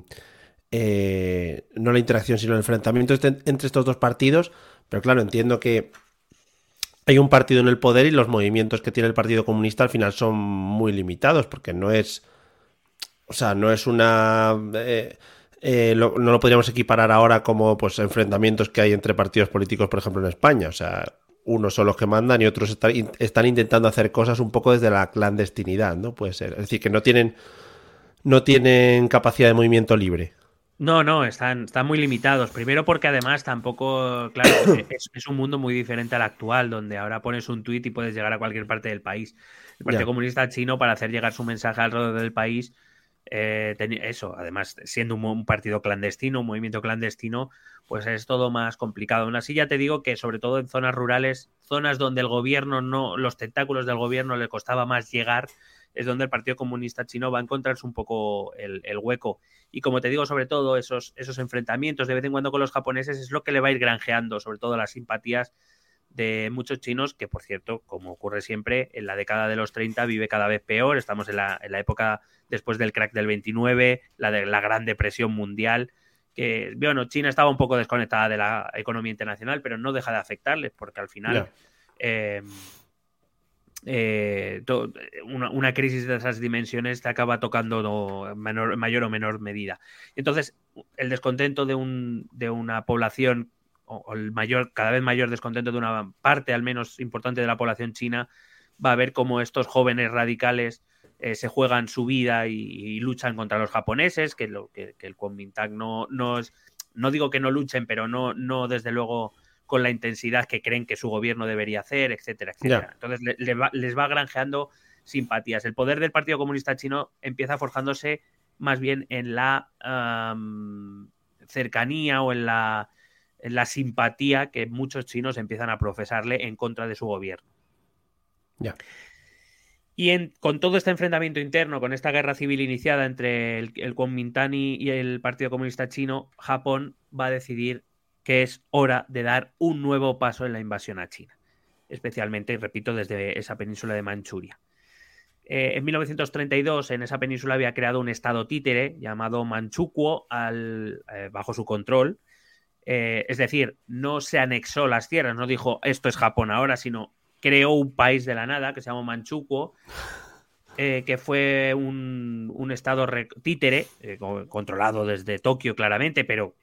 eh, no la interacción, sino el enfrentamiento este, entre estos dos partidos. Pero claro, entiendo que hay un partido en el poder y los movimientos que tiene el Partido Comunista al final son muy limitados, porque no es. O sea, no es una. Eh, eh, no lo podríamos equiparar ahora como pues enfrentamientos que hay entre partidos políticos, por ejemplo, en España. O sea, unos son los que mandan y otros están intentando hacer cosas un poco desde la clandestinidad, ¿no? Puede ser. Es decir, que no tienen. No tienen capacidad de movimiento libre. No, no, están, están muy limitados. Primero porque además tampoco, claro, es, un mundo muy diferente al actual, donde ahora pones un tuit y puedes llegar a cualquier parte del país. El Partido Comunista Chino, para hacer llegar su mensaje alrededor del país, eh, eso, además, siendo un, partido clandestino, un movimiento clandestino, pues es todo más complicado. Aún así, ya te digo que sobre todo en zonas rurales, zonas donde el gobierno no, los tentáculos del gobierno le costaba más llegar, es donde el Partido Comunista Chino va a encontrarse un poco el, hueco. Y como te digo, sobre todo esos, esos enfrentamientos de vez en cuando con los japoneses es lo que le va a ir granjeando, sobre todo las simpatías de muchos chinos, que por cierto, como ocurre siempre, en la década de los 30 vive cada vez peor, estamos en la, en la época después del crack del 29, la de la Gran Depresión Mundial, que, bueno, China estaba un poco desconectada de la economía internacional, pero no deja de afectarles, porque al final... Eh, eh, una, crisis de esas dimensiones te acaba tocando menor, mayor o menor medida. Entonces, el descontento de, un, de una población, o, el mayor, cada vez mayor descontento de una parte al menos importante de la población china, va a ver cómo estos jóvenes radicales eh, se juegan su vida y, luchan contra los japoneses, que, lo, que, el Kuomintang no, no es, no digo que no luchen, pero no, no desde luego con la intensidad que creen que su gobierno debería hacer, etcétera, etcétera. Entonces les va granjeando simpatías. El poder del Partido Comunista Chino empieza forjándose más bien en la cercanía o en la, en la simpatía que muchos chinos empiezan a profesarle en contra de su gobierno. Ya. Y con todo este enfrentamiento interno, con esta guerra civil iniciada entre el, el Kuomintang y el Partido Comunista Chino, Japón va a decidir que es hora de dar un nuevo paso en la invasión a China, especialmente, repito, desde esa península de Manchuria. Eh, en 1932, en esa península había creado un estado títere llamado Manchukuo eh, bajo su control. Eh, es decir, no se anexó las tierras, no dijo esto es Japón ahora, sino creó un país de la nada que se llamó Manchukuo, que fue un estado títere, controlado desde Tokio claramente, pero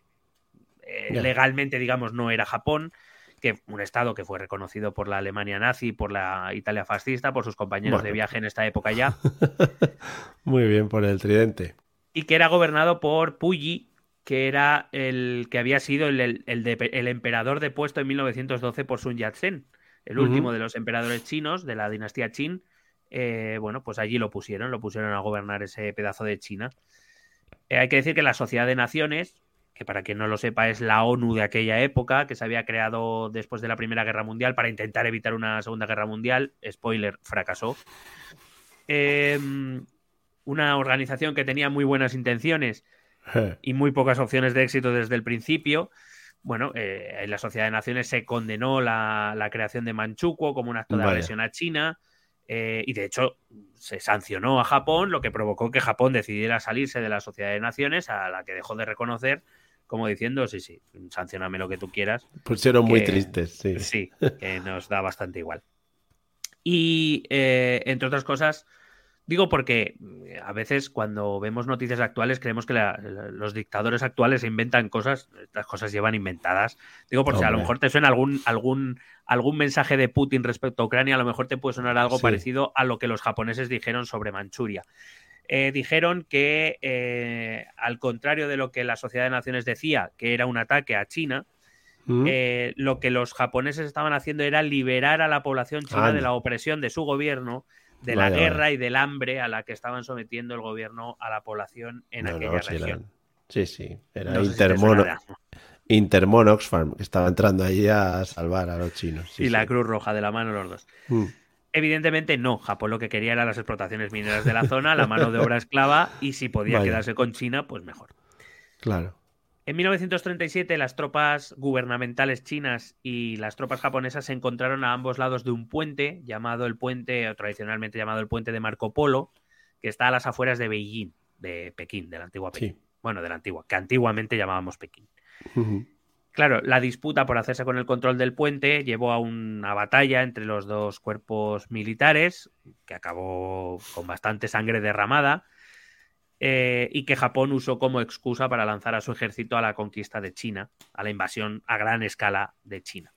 eh, legalmente, digamos, no era Japón, que un estado que fue reconocido por la Alemania nazi, por la Italia fascista, por sus compañeros de viaje en esta época ya. Muy bien, por el tridente. Y que era gobernado por Puyi, que era el que había sido el, el, emperador depuesto en 1912 por Sun Yat-sen, el último de los emperadores chinos de la dinastía Qin. Eh, bueno, pues allí lo pusieron, lo pusieron a gobernar ese pedazo de China. Eh, hay que decir que la Sociedad de Naciones, que para quien no lo sepa es la ONU de aquella época, que se había creado después de la Primera Guerra Mundial para intentar evitar una Segunda Guerra Mundial. Spoiler, fracasó. Em, una organización que tenía muy buenas intenciones y muy pocas opciones de éxito desde el principio. Bueno, eh, en la Sociedad de Naciones se condenó la, creación de Manchukuo como un acto de agresión a China. Eh, y de hecho se sancionó a Japón, lo que provocó que Japón decidiera salirse de la Sociedad de Naciones, a la que dejó de reconocer como diciendo, sí, sí, sancioname lo que tú quieras. Pusieron muy tristes, sí. Sí, que nos da bastante igual. Y eh, entre otras cosas, digo porque eh, a veces cuando vemos noticias actuales creemos que los dictadores actuales inventan cosas, estas cosas llevan inventadas. Digo porque a lo mejor te suena algún, algún, algún mensaje de Putin respecto a Ucrania, a lo mejor te puede sonar algo parecido a lo que los japoneses dijeron sobre Manchuria. Eh, dijeron que, eh, al contrario de lo que la Sociedad de Naciones decía, que era un ataque a China, mm. eh, lo que los japoneses estaban haciendo era liberar a la población china de la opresión de su gobierno, de la guerra y del hambre a la que estaban sometiendo el gobierno a la población en aquella región. Sí, sí, era Intermon Oxfam, que estaba entrando allí a salvar a los chinos. y la Cruz Roja de la mano los dos. Mm. Evidentemente no, Japón lo que quería era las explotaciones mineras de la zona, la mano de obra esclava y si podía quedarse con China, pues mejor. Claro. En 1937 las tropas gubernamentales chinas y las tropas japonesas se encontraron a ambos lados de un puente llamado el puente, o tradicionalmente llamado el puente de Marco Polo, que está a las afueras de Beijing, de Pekín, de la antigua Pekín. Bueno, de la antigua, que antiguamente llamábamos Pekín. Claro, la disputa por hacerse con el control del puente llevó a una batalla entre los dos cuerpos militares, que acabó con bastante sangre derramada, eh, y que Japón usó como excusa para lanzar a su ejército a la conquista de China, a la invasión a gran escala de China.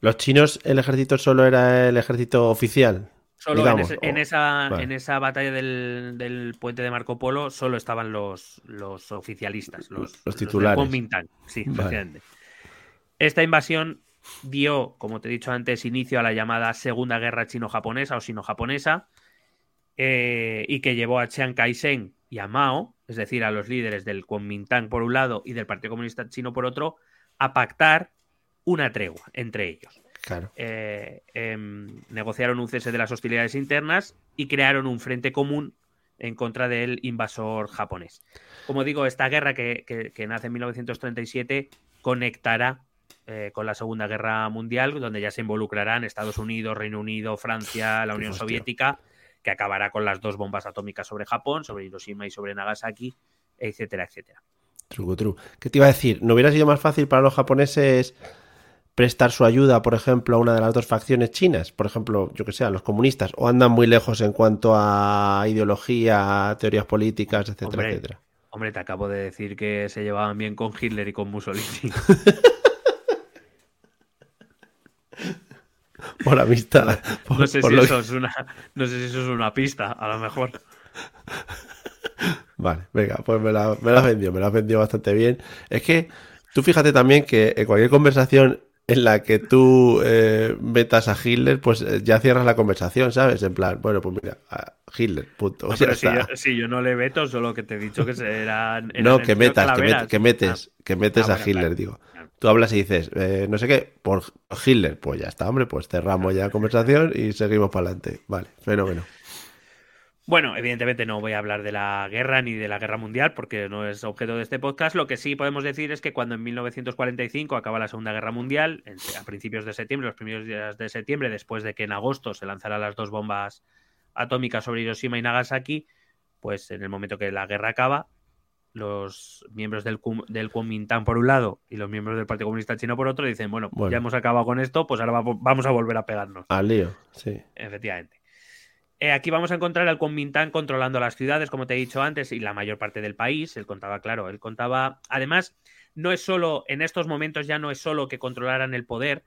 ¿Los chinos, el ejército solo era el ejército oficial? Solo en, esa, en, esa, batalla del, puente de Marco Polo solo estaban los, los oficialistas, los, los titulares. sí, esta invasión dio, como te he dicho antes, inicio a la llamada Segunda Guerra Chino-Japonesa o Sino-Japonesa eh, y que llevó a Chiang Kai-shek y a Mao, es decir, a los líderes del Kuomintang por un lado y del Partido Comunista Chino por otro, a pactar una tregua entre ellos. Claro. Eh, em, negociaron un cese de las hostilidades internas y crearon un frente común en contra del invasor japonés. Como digo, esta guerra que, que nace en 1937 conectará eh, con la Segunda Guerra Mundial, donde ya se involucrarán Estados Unidos, Reino Unido, Francia, la Unión Soviética, que acabará con las dos bombas atómicas sobre Japón, sobre Hiroshima y sobre Nagasaki, etcétera, etcétera. True, true. ¿Qué te iba a decir? ¿No hubiera sido más fácil para los japoneses prestar su ayuda, por ejemplo, a una de las dos facciones chinas? Por ejemplo, yo que sé, a los comunistas, o andan muy lejos en cuanto a ideología, teorías políticas, etcétera, etcétera. Hombre, te acabo de decir que se llevaban bien con Hitler y con Mussolini. por amistad. no, sé si eso es una, no sé si eso es una pista, a lo mejor. Vale, venga, pues me la, me la has vendido, me la has vendido bastante bien. Es que tú fíjate también que en cualquier conversación en la que tú eh, metas a Hitler, pues eh, ya cierras la conversación, ¿sabes? En plan, bueno, pues mira, a Hitler, punto. pero si yo, no le veto, solo que te he dicho que eran. no, que metas, que, metes, que metes ah, a Hitler, digo. Tú hablas y dices, eh, no sé qué, por Hitler. Pues ya está, hombre, pues cerramos ya la conversación y seguimos para adelante. Vale, fenómeno. Bueno, evidentemente no voy a hablar de la guerra ni de la guerra mundial porque no es objeto de este podcast. Lo que sí podemos decir es que cuando en 1945 acaba la Segunda Guerra Mundial, a principios de septiembre, los primeros días de septiembre, después de que en agosto se lanzaran las dos bombas atómicas sobre Hiroshima y Nagasaki, pues en el momento que la guerra acaba, los miembros del, del Kuomintang por un lado y los miembros del Partido Comunista Chino por otro dicen, bueno, ya hemos acabado con esto, pues ahora vamos a volver a pegarnos. Al lío, sí. Efectivamente. Eh, aquí vamos a encontrar al Kuomintang controlando las ciudades, como te he dicho antes, y la mayor parte del país. Él contaba, claro, él contaba. Además, no es solo, en estos momentos ya no es solo que controlaran el poder,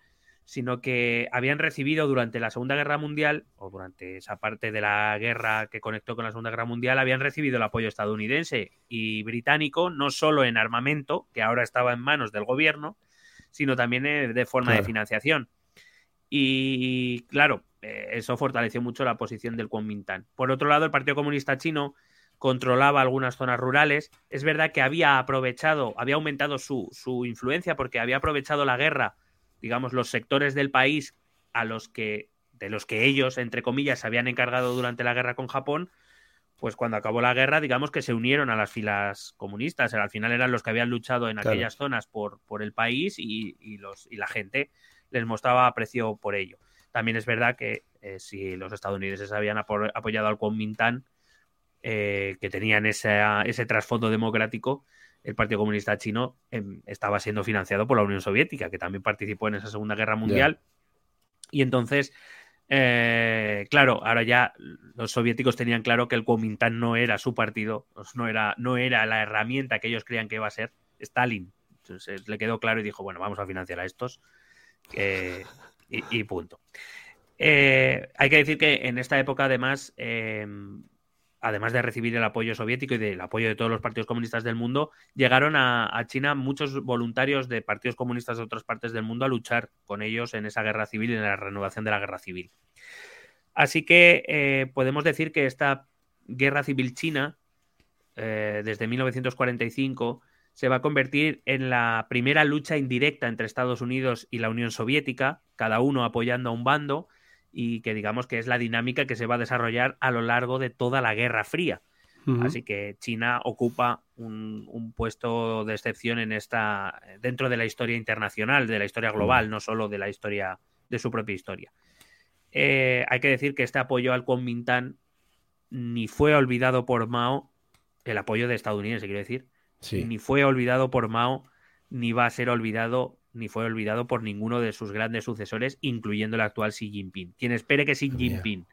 sino que habían recibido durante la Segunda Guerra Mundial, o durante esa parte de la guerra que conectó con la Segunda Guerra Mundial, habían recibido el apoyo estadounidense y británico, no solo en armamento, que ahora estaba en manos del gobierno, sino también eh, de forma de financiación. Y claro, eh, eso fortaleció mucho la posición del Kuomintang. Por otro lado, el Partido Comunista Chino controlaba algunas zonas rurales. Es verdad que había aprovechado, había aumentado su, su influencia porque había aprovechado la guerra digamos, los sectores del país a los que, de los que ellos, entre comillas, se habían encargado durante la guerra con Japón, pues cuando acabó la guerra, digamos que se unieron a las filas comunistas. Al final eran los que habían luchado en aquellas zonas por, por el país y, los, y la gente les mostraba aprecio por ello. También es verdad que eh, si los estadounidenses habían apoyado al Kuomintang, eh, que tenían ese trasfondo democrático, el Partido Comunista Chino em, estaba siendo financiado por la Unión Soviética, que también participó en esa Segunda Guerra Mundial. Y entonces, eh, claro, ahora ya los soviéticos tenían claro que el Kuomintang no era su partido, no era, no era la herramienta que ellos creían que iba a ser Stalin. Entonces le quedó claro y dijo, bueno, vamos a financiar a estos. y, punto. Eh, hay que decir que en esta época, además, em, además de recibir el apoyo soviético y del apoyo de todos los partidos comunistas del mundo, llegaron a, China muchos voluntarios de partidos comunistas de otras partes del mundo a luchar con ellos en esa guerra civil y en la renovación de la guerra civil. Así que eh, podemos decir que esta guerra civil china, eh, desde 1945, se va a convertir en la primera lucha indirecta entre Estados Unidos y la Unión Soviética, cada uno apoyando a un bando, y que digamos que es la dinámica que se va a desarrollar a lo largo de toda la Guerra Fría. Así que China ocupa un, puesto de excepción en esta dentro de la historia internacional, de la historia global, no solo de la historia de su propia historia. Eh, hay que decir que este apoyo al Kuomintang ni fue olvidado por Mao, el apoyo de estadounidense, quiero decir, ni fue olvidado por Mao, ni va a ser olvidado ni fue olvidado por ninguno de sus grandes sucesores, incluyendo el actual Xi Jinping. Quien espere que Xi Jinping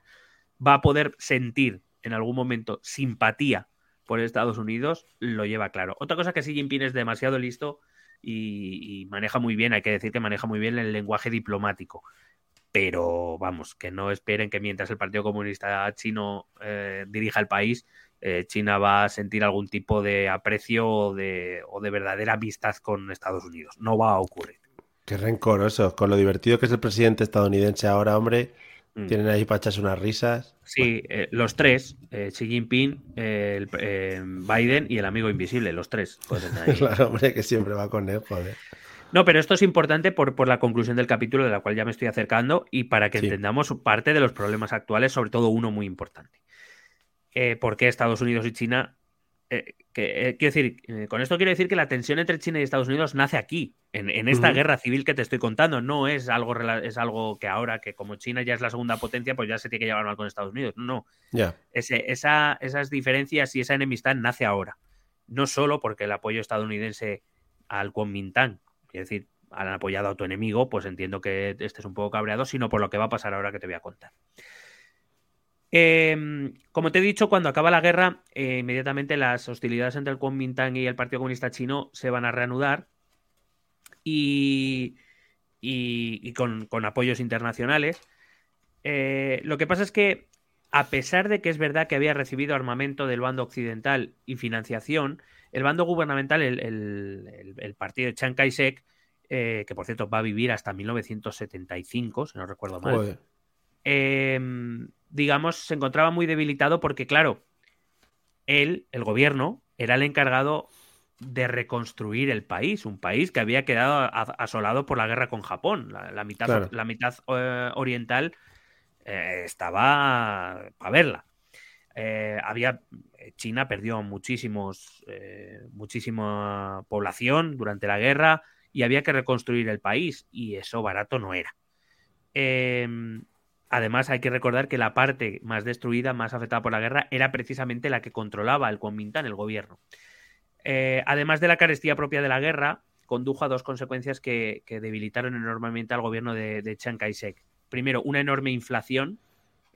va a poder sentir en algún momento simpatía por Estados Unidos, lo lleva claro. Otra cosa que Xi Jinping es demasiado listo y, maneja muy bien, hay que decir que maneja muy bien el lenguaje diplomático. Pero vamos, que no esperen que mientras el Partido Comunista Chino eh, dirija el país, eh, China va a sentir algún tipo de aprecio o de, verdadera amistad con Estados Unidos. No va a ocurrir. Qué rencoroso. Con lo divertido que es el presidente estadounidense ahora, hombre, mm. tienen ahí para echarse unas risas. Sí, eh, los tres, eh, Xi Jinping, Biden y el amigo invisible, los tres. claro, hombre, que siempre va con él, joder. No, pero esto es importante por, por, la conclusión del capítulo, de la cual ya me estoy acercando, y para que entendamos parte de los problemas actuales, sobre todo uno muy importante. Eh, por qué Estados Unidos y China. Eh, que, eh, quiero decir, con esto quiero decir que la tensión entre China y Estados Unidos nace aquí, en, esta guerra civil que te estoy contando. No es algo, es algo que ahora, que como China ya es la segunda potencia, pues ya se tiene que llevar mal con Estados Unidos. No, no. esa, esas diferencias y esa enemistad nace ahora. No solo porque el apoyo estadounidense al Kuomintang, es decir, han apoyado a tu enemigo, pues entiendo que estés un poco cabreado, sino por lo que va a pasar ahora que te voy a contar. Em, como te he dicho, cuando acaba la guerra, eh, inmediatamente las hostilidades entre el Kuomintang y el Partido Comunista Chino se van a reanudar y, con, apoyos internacionales. Eh, lo que pasa es que, a pesar de que es verdad que había recibido armamento del bando occidental y financiación, el bando gubernamental, el, partido de Chiang Kai-shek, eh, que por cierto va a vivir hasta 1975, si no recuerdo mal, digamos, se encontraba muy debilitado porque, claro, él, el gobierno, era el encargado de reconstruir el país, un país que había quedado asolado por la guerra con Japón. La, mitad, la mitad eh, oriental eh, estaba a verla. Eh, había China perdió muchísimos, muchísima población durante la guerra y había que reconstruir el país y eso barato no era. Em, Además, hay que recordar que la parte más destruida, más afectada por la guerra, era precisamente la que controlaba el Kuomintang, el gobierno. Eh, además de la carestía propia de la guerra, condujo a dos consecuencias que, debilitaron enormemente al gobierno de, Chiang Kai-shek. Primero, una enorme inflación,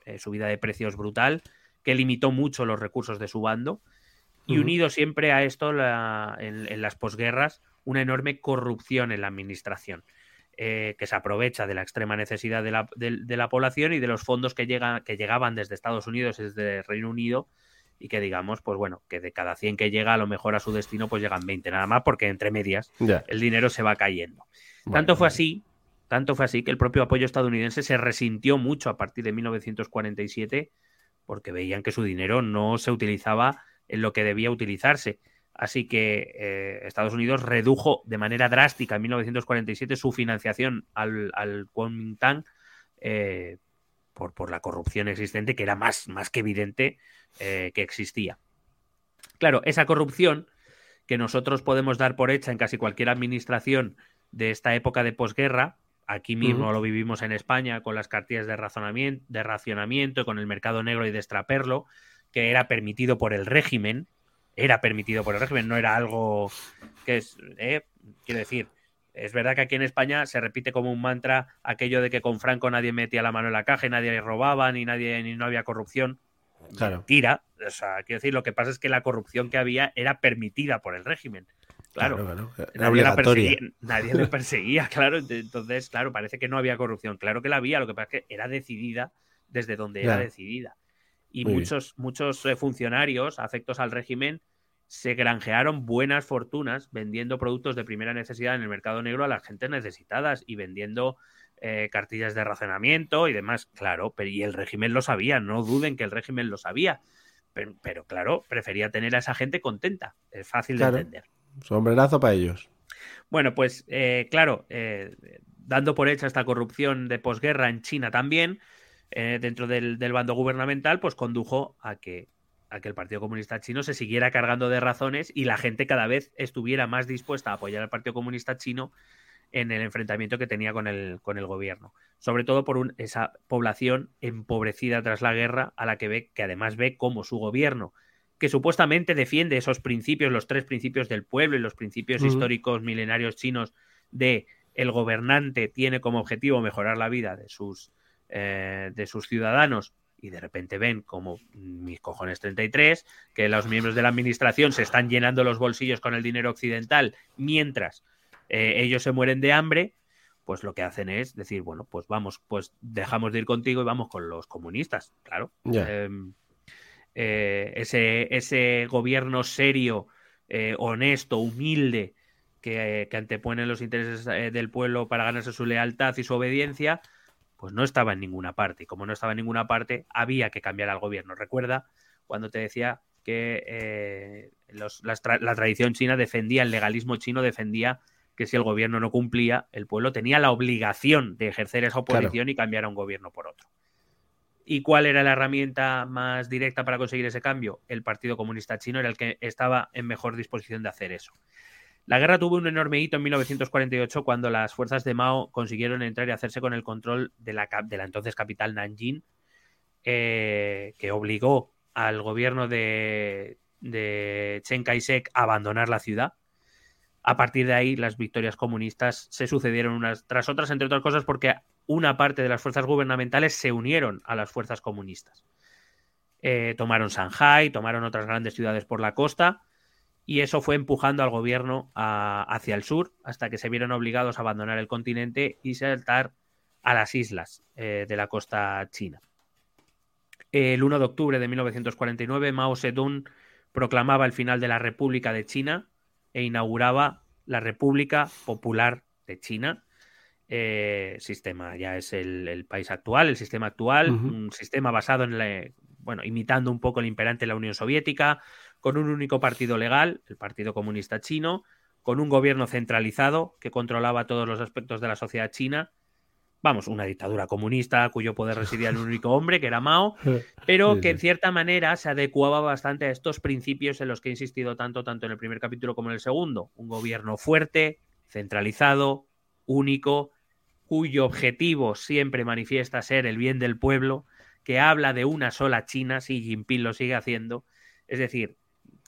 eh, subida de precios brutal, que limitó mucho los recursos de su bando. Y unido siempre a esto, en, las posguerras, una enorme corrupción en la administración. Eh, que se aprovecha de la extrema necesidad de la, de, la, población y de los fondos que, llegan, que llegaban desde Estados Unidos y desde Reino Unido y que digamos, pues bueno, que de cada 100 que llega a lo mejor a su destino pues llegan 20 nada más porque entre medias el dinero se va cayendo. tanto fue así, tanto fue así que el propio apoyo estadounidense se resintió mucho a partir de 1947 porque veían que su dinero no se utilizaba en lo que debía utilizarse. Así que eh, Estados Unidos redujo de manera drástica en 1947 su financiación al, al Kuomintang eh, por, por, la corrupción existente, que era más, más que evidente eh, que existía. Claro, esa corrupción que nosotros podemos dar por hecha en casi cualquier administración de esta época de posguerra, aquí mismo lo vivimos en España con las cartillas de, razonamiento, de racionamiento, con el mercado negro y de extraperlo, que era permitido por el régimen, era permitido por el régimen, no era algo que es, eh, quiero decir, es verdad que aquí en España se repite como un mantra aquello de que con Franco nadie metía la mano en la caja y nadie le robaba, ni nadie, ni no había corrupción. Claro. Mentira. O sea, quiero decir, lo que pasa es que la corrupción que había era permitida por el régimen. Claro, nadie, la perseguía, nadie le perseguía, claro. Entonces, claro, parece que no había corrupción. Claro que la había, lo que pasa es que era decidida desde donde era decidida y muchos, muchos eh, funcionarios afectos al régimen se granjearon buenas fortunas vendiendo productos de primera necesidad en el mercado negro a las gentes necesitadas y vendiendo eh, cartillas de razonamiento y demás. Claro, pero y el régimen lo sabía, no duden que el régimen lo sabía. Pero, claro, prefería tener a esa gente contenta. Es fácil de entender. Sombrerazo para ellos. Bueno, pues eh, claro, dando por hecha esta corrupción de posguerra en China también, eh, dentro del, bando gubernamental, pues condujo a que, a que el Partido Comunista Chino se siguiera cargando de razones y la gente cada vez estuviera más dispuesta a apoyar al Partido Comunista Chino en el enfrentamiento que tenía con el, con el gobierno. Sobre todo por esa población empobrecida tras la guerra, a la que ve, que además ve como su gobierno, que supuestamente defiende esos principios, los tres principios del pueblo y los principios históricos milenarios chinos de el gobernante tiene como objetivo mejorar la vida de sus, eh, de sus ciudadanos y de repente ven como mis cojones 33, que los miembros de la administración se están llenando los bolsillos con el dinero occidental mientras eh, ellos se mueren de hambre, pues lo que hacen es decir, bueno, pues vamos, pues dejamos de ir contigo y vamos con los comunistas, claro. Em, eh, ese, ese, gobierno serio, honesto, humilde, que, que, antepone los intereses del pueblo para ganarse su lealtad y su obediencia, pues no estaba en ninguna parte. Y como no estaba en ninguna parte, había que cambiar al gobierno. Recuerda cuando te decía que eh, la, tradición china defendía, el legalismo chino defendía que si el gobierno no cumplía, el pueblo tenía la obligación de ejercer esa oposición y cambiar a un gobierno por otro. ¿Y cuál era la herramienta más directa para conseguir ese cambio? El Partido Comunista Chino era el que estaba en mejor disposición de hacer eso. La guerra tuvo un enorme hito en 1948 cuando las fuerzas de Mao consiguieron entrar y hacerse con el control de la, de la entonces capital Nanjing, eh, que obligó al gobierno de, Chen Kai-shek a abandonar la ciudad. A partir de ahí, las victorias comunistas se sucedieron unas tras otras, entre otras cosas, porque una parte de las fuerzas gubernamentales se unieron a las fuerzas comunistas. Eh, tomaron Shanghai, tomaron otras grandes ciudades por la costa y eso fue empujando al gobierno hacia el sur hasta que se vieron obligados a abandonar el continente y saltar a las islas eh, de la costa china. El 1 de octubre de 1949, Mao Zedong proclamaba el final de la República de China e inauguraba la República Popular de China. Eh, sistema ya es el, país actual, el sistema actual, un sistema basado en la, bueno, imitando un poco el imperante de la Unión Soviética, con un único partido legal, el Partido Comunista Chino, con un gobierno centralizado que controlaba todos los aspectos de la sociedad china. Vamos, una dictadura comunista cuyo poder residía en un único hombre, que era Mao, pero que en cierta manera se adecuaba bastante a estos principios en los que he insistido tanto, tanto en el primer capítulo como en el segundo. Un gobierno fuerte, centralizado, único, cuyo objetivo siempre manifiesta ser el bien del pueblo, que habla de una sola China, si Jinping lo sigue haciendo. Es decir,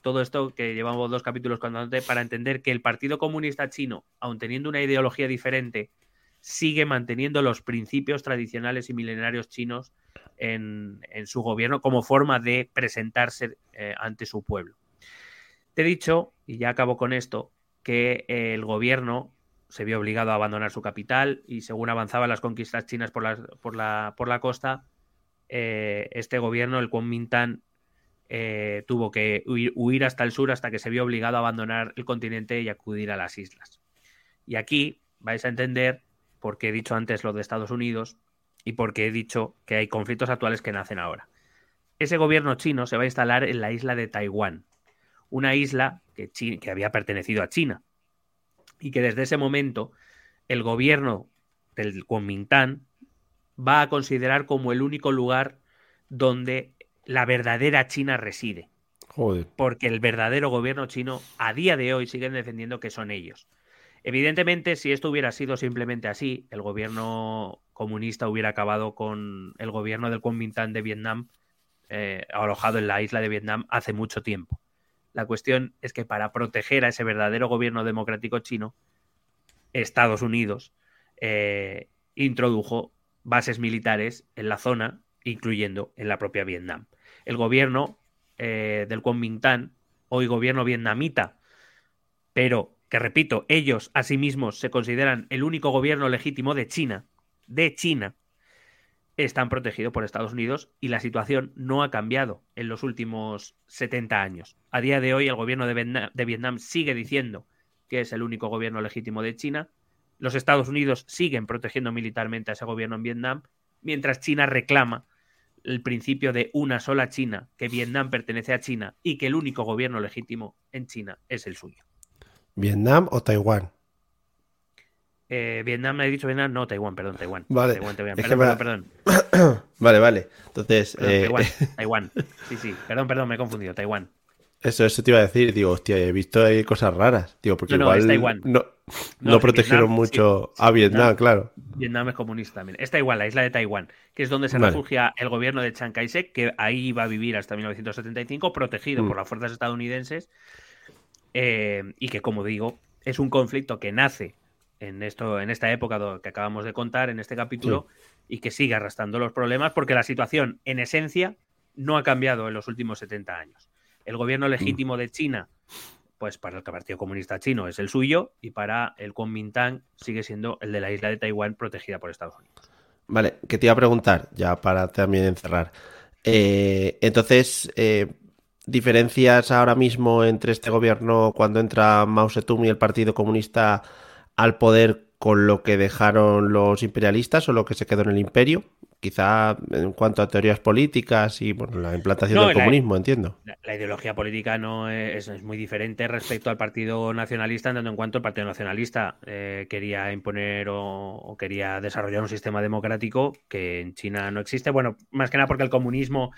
todo esto que llevamos dos capítulos antes para entender que el Partido Comunista Chino, aun teniendo una ideología diferente, sigue manteniendo los principios tradicionales y milenarios chinos en, su gobierno como forma de presentarse eh, ante su pueblo. Te he dicho, y ya acabo con esto, que el gobierno se vio obligado a abandonar su capital y según avanzaban las conquistas chinas por la costa, eh, este gobierno, el Kuomintang, eh, tuvo que huir, hasta el sur hasta que se vio obligado a abandonar el continente y acudir a las islas. Y aquí vais a entender por qué he dicho antes lo de Estados Unidos y por qué he dicho que hay conflictos actuales que nacen ahora. Ese gobierno chino se va a instalar en la isla de Taiwán, una isla que, que había pertenecido a China y que desde ese momento el gobierno del Kuomintang va a considerar como el único lugar donde la verdadera China reside. Porque el verdadero gobierno chino a día de hoy siguen defendiendo que son ellos. Evidentemente, si esto hubiera sido simplemente así, el gobierno comunista hubiera acabado con el gobierno del Kuomintang de Vietnam eh, alojado en la isla de Vietnam hace mucho tiempo. La cuestión es que para proteger a ese verdadero gobierno democrático chino, Estados Unidos eh, introdujo bases militares en la zona, incluyendo en la propia Vietnam. El gobierno eh, del Kuomintang, hoy gobierno vietnamita, pero que repito, ellos a sí mismos se consideran el único gobierno legítimo de China, de China, están protegidos por Estados Unidos y la situación no ha cambiado en los últimos 70 años. A día de hoy el gobierno de Vietnam, sigue diciendo que es el único gobierno legítimo de China. Los Estados Unidos siguen protegiendo militarmente a ese gobierno en Vietnam, mientras China reclama el principio de una sola China, que Vietnam pertenece a China y que el único gobierno legítimo en China es el suyo. ¿Vietnam o Taiwán? Eh, Vietnam, he dicho Vietnam, no, Taiwán, perdón, Taiwán. Vale. Perdón, perdón, vale, vale. Entonces. Eh, Taiwán, Sí, sí, perdón, perdón, me he confundido. Taiwán. Eso, eso te iba a decir. Digo, hostia, he visto ahí cosas raras. Digo, porque igual. No, Taiwán. No, protegieron mucho a Vietnam, claro. Vietnam es comunista también. Es Taiwán, la isla de Taiwán, que es donde se refugia el gobierno de Chiang Kai-shek, que ahí iba a vivir hasta 1975, protegido mm. por las fuerzas estadounidenses. Eh, y que, como digo, es un conflicto que nace en, esto, en esta época que acabamos de contar, en este capítulo, y que sigue arrastrando los problemas porque la situación, en esencia, no ha cambiado en los últimos 70 años. El gobierno legítimo de China, pues para el Partido Comunista Chino es el suyo y para el Kuomintang sigue siendo el de la isla de Taiwán protegida por Estados Unidos. Vale, que te iba a preguntar, ya para también encerrar. Eh, entonces, eh, ¿diferencias ahora mismo entre este gobierno cuando entra Mao Zedong y el Partido Comunista al poder con lo que dejaron los imperialistas o lo que se quedó en el imperio? Quizá en cuanto a teorías políticas y bueno, la implantación del comunismo, entiendo. La, ideología política no es, muy diferente respecto al Partido Nacionalista, en tanto en cuanto el Partido Nacionalista eh, quería imponer o, quería desarrollar un sistema democrático que en China no existe. Bueno, más que nada porque el comunismo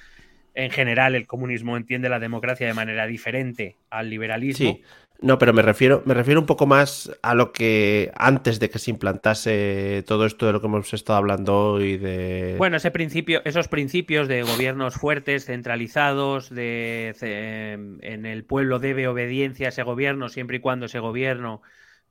en general el comunismo entiende la democracia de manera diferente al liberalismo. Sí, no, pero me refiero, me refiero un poco más a lo que antes de que se implantase todo esto de lo que hemos estado hablando hoy de. Bueno, ese principio, esos principios de gobiernos fuertes, centralizados, de en el pueblo debe obediencia a ese gobierno siempre y cuando ese gobierno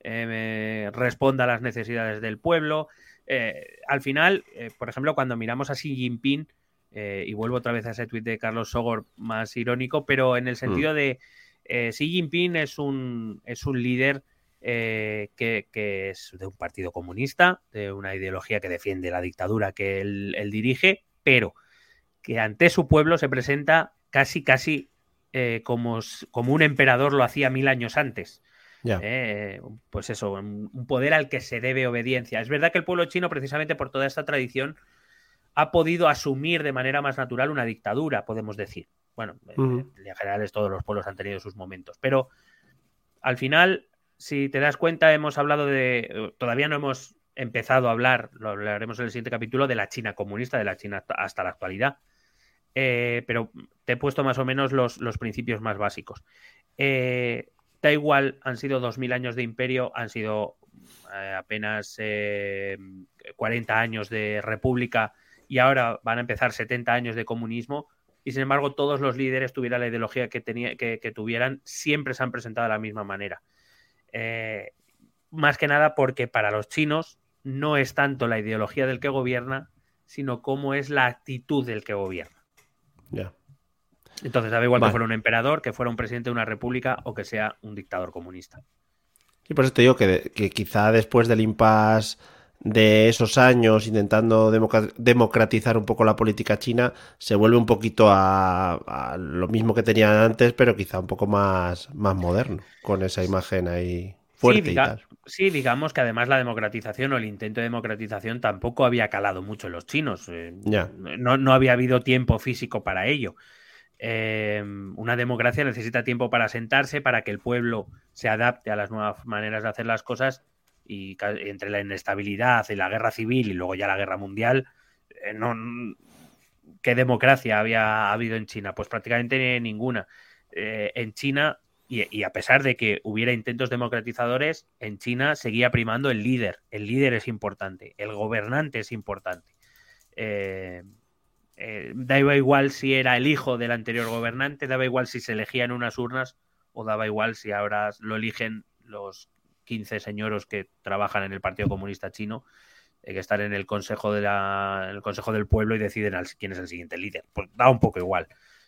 eh, responda a las necesidades del pueblo. Eh, al final, eh, por ejemplo, cuando miramos a Xi Jinping, y vuelvo otra vez a ese tuit de Carlos Sogor más irónico, pero en el sentido mm. de eh, Xi Jinping es un, es un líder eh, que, es de un partido comunista, de una ideología que defiende la dictadura que él, dirige, pero que ante su pueblo se presenta casi, casi eh, como, como, un emperador lo hacía mil años antes. pues eso, un poder al que se debe obediencia. Es verdad que el pueblo chino, precisamente por toda esta tradición, ha podido asumir de manera más natural una dictadura, podemos decir. Bueno, en general todos los pueblos han tenido sus momentos, pero al final, si te das cuenta, hemos hablado de, todavía no hemos empezado a hablar, lo hablaremos en el siguiente capítulo, de la China comunista, de la China hasta la actualidad. Eh, pero te he puesto más o menos los, principios más básicos. Eh, da igual, han sido 2.000 años de imperio, han sido eh, apenas 40 años de república y ahora van a empezar 70 años de comunismo y sin embargo todos los líderes tuvieran la ideología que, tenía, que, tuvieran, siempre se han presentado de la misma manera. Eh, más que nada porque para los chinos no es tanto la ideología del que gobierna, sino cómo es la actitud del que gobierna. Ya. Entonces, da igual que fuera un emperador, que fuera un presidente de una república o que sea un dictador comunista. Y por eso te digo que, que quizá después del impasse de esos años intentando democratizar un poco la política china, se vuelve un poquito a, lo mismo que tenían antes, pero quizá un poco más, más moderno, con esa imagen ahí fuerte. Sí, digamos que además la democratización o el intento de democratización tampoco había calado mucho en los chinos. Eh, no, no, había habido tiempo físico para ello. Eh, una democracia necesita tiempo para sentarse, para que el pueblo se adapte a las nuevas maneras de hacer las cosas y entre la inestabilidad y la guerra civil y luego ya la guerra mundial, eh, no, ¿qué democracia había habido en China? Pues prácticamente ninguna. Eh, en China, y, a pesar de que hubiera intentos democratizadores, en China seguía primando el líder. El líder es importante, el gobernante es importante. Eh, daba igual si era el hijo del anterior gobernante, daba igual si se elegían unas urnas o daba igual si ahora lo eligen los 15 señoros que trabajan en el Partido Comunista Chino, eh, que están en el Consejo, de la, el Consejo del Pueblo y deciden quién es el siguiente líder. Pues da un poco igual.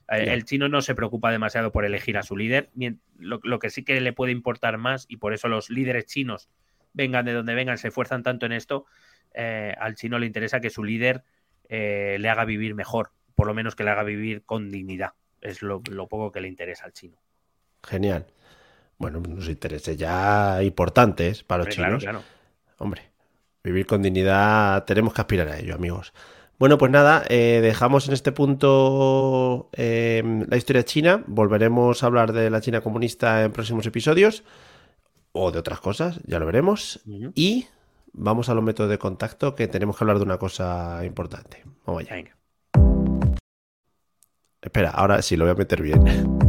Eh, el chino no se preocupa demasiado por elegir a su líder. Lo, que sí que le puede importar más, y por eso los líderes chinos, vengan de donde vengan, se esfuerzan tanto en esto, eh, al chino le interesa que su líder le haga vivir mejor, por lo menos que le haga vivir con dignidad. Es lo poco que le interesa al chino. Genial bueno, unos intereses ya importantes para los chinos. Hombre, vivir con dignidad, tenemos que aspirar a ello, amigos. Bueno, pues nada, eh, dejamos en este punto eh, la historia china. Volveremos a hablar de la China comunista en próximos episodios o de otras cosas, ya lo veremos. Y vamos a los métodos de contacto, que tenemos que hablar de una cosa importante. Vamos allá. Espera, ahora sí lo voy a meter bien.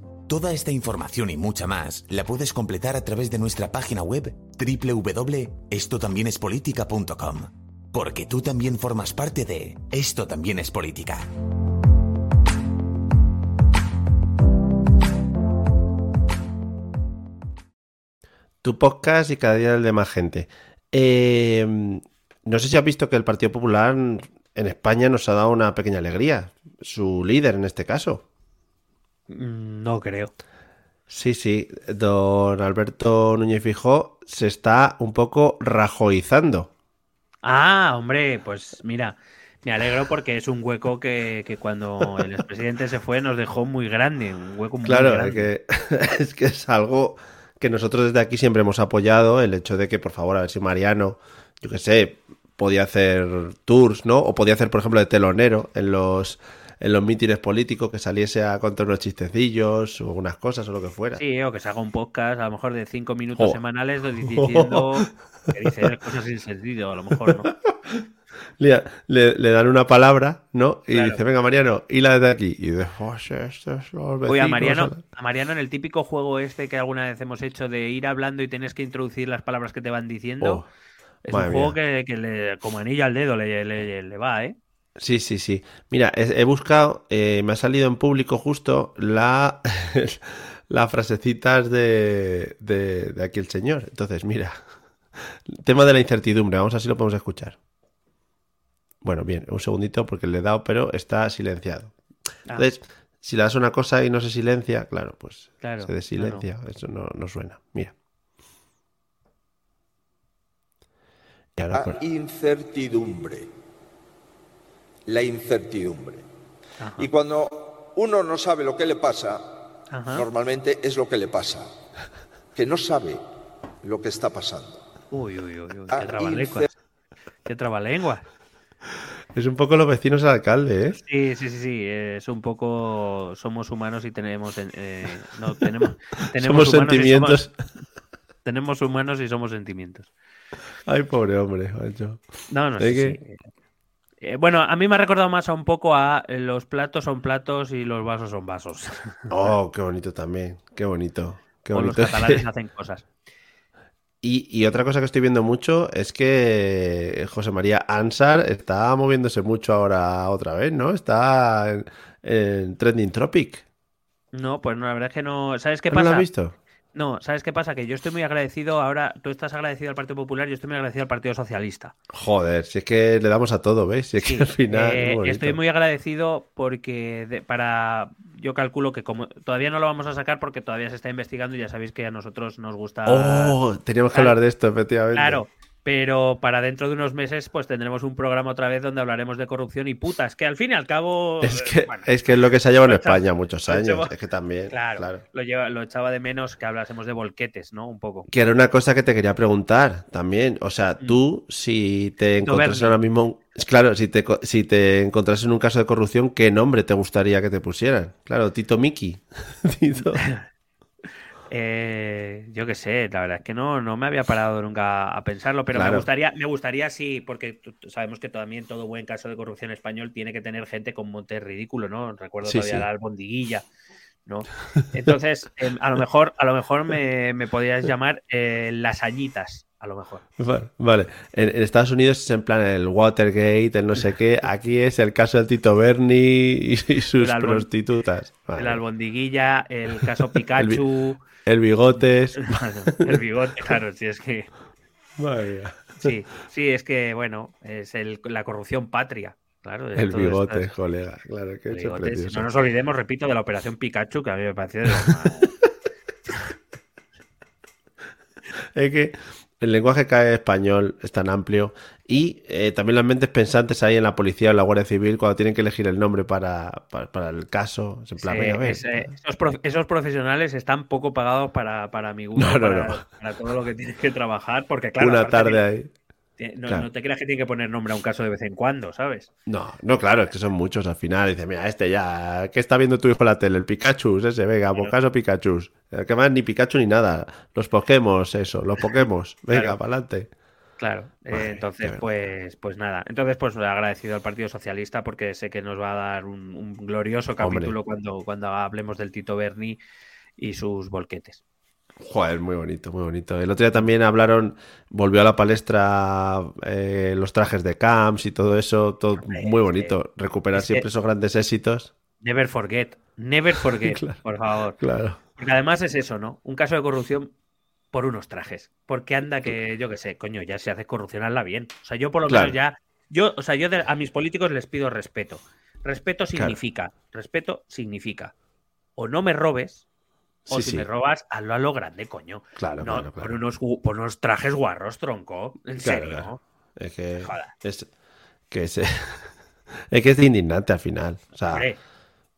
Toda esta información y mucha más la puedes completar a través de nuestra página web www.estotambiénespolitica.com. Porque tú también formas parte de Esto también es política. Tu podcast y cada día el de más gente. Eh, no sé si has visto que el Partido Popular en España nos ha dado una pequeña alegría. Su líder en este caso. Mm, no creo. Sí, sí, don Alberto Núñez Fijó se está un poco rajoizando. Ah, hombre, pues mira, me alegro porque es un hueco que, cuando el expresidente se fue nos dejó muy grande, un hueco muy claro, grande. Que, es que es algo que nosotros desde aquí siempre hemos apoyado, el hecho de que, por favor, a ver si Mariano, yo qué sé, podía hacer tours, ¿no? O podía hacer, por ejemplo, de telonero en los en los mítines políticos que saliese a contar unos chistecillos o unas cosas o lo que fuera. Sí, o que se haga un podcast a lo mejor de cinco minutos semanales diciendo que dice cosas sin sentido, a lo mejor, ¿no? Le, dan una palabra, ¿no? Y dice, venga, Mariano, y la de aquí. Y oh, esto es Oye, a Mariano, a Mariano, en el típico juego este que alguna vez hemos hecho de ir hablando y tienes que introducir las palabras que te van diciendo, oh, es un juego que, le, como anillo al dedo le, le va, ¿eh? Sí, sí, sí. Mira, he, buscado, eh, me ha salido en público justo la, las frasecitas de, de, aquí el señor. Entonces, mira, tema de la incertidumbre, vamos a ver si lo podemos escuchar. Bueno, bien, un segundito porque le he dado, pero está silenciado. Ah. Entonces, si le das una cosa y no se silencia, claro, pues se desilencia, eso no, no, suena. Mira. la incertidumbre la incertidumbre. Y cuando uno no sabe lo que le pasa, normalmente es lo que le pasa, que no sabe lo que está pasando. Uy, uy, uy, qué ah, trabalengua. Qué trabalengua. Es un poco los vecinos al alcalde, ¿eh? Sí, sí, sí, sí. Es un poco. Somos humanos y tenemos. Eh, no, tenemos, tenemos somos sentimientos. tenemos humanos y somos sentimientos. Ay, pobre hombre, No, no, sí, eh, bueno, a mí me ha recordado más a un poco a eh, los platos son platos y los vasos son vasos. Oh, qué bonito también, qué bonito. Qué bonito. los catalanes hacen cosas. Y, otra cosa que estoy viendo mucho es que José María Ansar está moviéndose mucho ahora otra vez, ¿no? Está en, Trending Tropic. No, pues no, la verdad es que no. ¿Sabes qué pasa? ¿No lo has visto? No, ¿sabes qué pasa? Que yo estoy muy agradecido ahora, tú estás agradecido al Partido Popular, yo estoy muy agradecido al Partido Socialista. Joder, si es que le damos a todo, ¿ves? Si es que al final... Eh, estoy muy agradecido porque para... Yo calculo que como todavía no lo vamos a sacar porque todavía se está investigando y ya sabéis que a nosotros nos gusta... Oh, teníamos que hablar de esto, efectivamente. Claro, pero para dentro de unos meses pues tendremos un programa otra vez donde hablaremos de corrupción y putas, que al fin y al cabo... Es que, es, que es, lo que se ha llevado en España muchos años, es que también... Claro, Lo, lleva, lo echaba de menos que hablásemos de volquetes, ¿no? Un poco. Que era una cosa que te quería preguntar también, o sea, mm. tú si te encontras ahora mismo... Claro, si te, si te encontras en un caso de corrupción, ¿qué nombre te gustaría que te pusieran? Claro, Tito Miki. Tito... Eh, yo qué sé, la verdad es que no, no me había parado nunca a pensarlo, pero me gustaría, me gustaría sí, porque sabemos que también todo buen caso de corrupción español tiene que tener gente con monte ridículo, ¿no? Recuerdo todavía la albondiguilla, ¿no? Entonces, em, a lo mejor, a lo mejor me, me podrías llamar eh, las añitas, a lo mejor. Vale, En, Estados Unidos es en plan el Watergate, el no sé qué. Aquí es el caso del Tito Berni y, sus prostitutas. El albondiguilla, el caso Pikachu. El bigotes. el bigote, claro, sí, es que. Sí, sí, es que, bueno, es la corrupción patria. Claro, el bigote, colega, claro que No nos olvidemos, repito, de la operación Pikachu, que a mí me pareció de Es que el lenguaje cae español es tan amplio y eh, también las mentes pensantes ahí en la policía o en la Guardia Civil cuando tienen que elegir el nombre para, para, el caso. En plan, esos, profesionales están poco pagados para, para mi gusto, para, todo lo que tienen que trabajar, porque claro... Una tarde ahí. No, te creas que tiene que poner nombre a un caso de vez en cuando, ¿sabes? No, no, claro, es que son muchos al final. Dice, mira, este ya, ¿qué está viendo tu hijo en la tele? El Pikachu, ese, venga, por caso Pikachu. Que más ni Pikachu ni nada. Los Pokémon, eso, los Pokémon. Venga, para adelante. Claro, eh, entonces pues, pues nada. Entonces pues agradecido al Partido Socialista porque sé que nos va a dar un, glorioso capítulo cuando, cuando hablemos del Tito Berni y sus volquetes. Joder, muy bonito, muy bonito. El otro día también hablaron, volvió a la palestra eh, los trajes de camps y todo eso, todo muy bonito. Recuperar siempre esos grandes éxitos. Never forget, never forget, por favor. Claro. Porque además es eso, ¿no? Un caso de corrupción por unos trajes. Porque anda que, yo qué sé, coño, ya se hace corrupción, hazla bien. O sea, yo por lo menos ya, yo, o sea, yo a mis políticos les pido respeto. Respeto significa, respeto significa, o no me robes, o si me robas, hazlo a lo grande, coño. Claro, no, Por, unos, por unos trajes guarros, tronco. En serio. Es que. Es, que es, es que es indignante al final. O sea,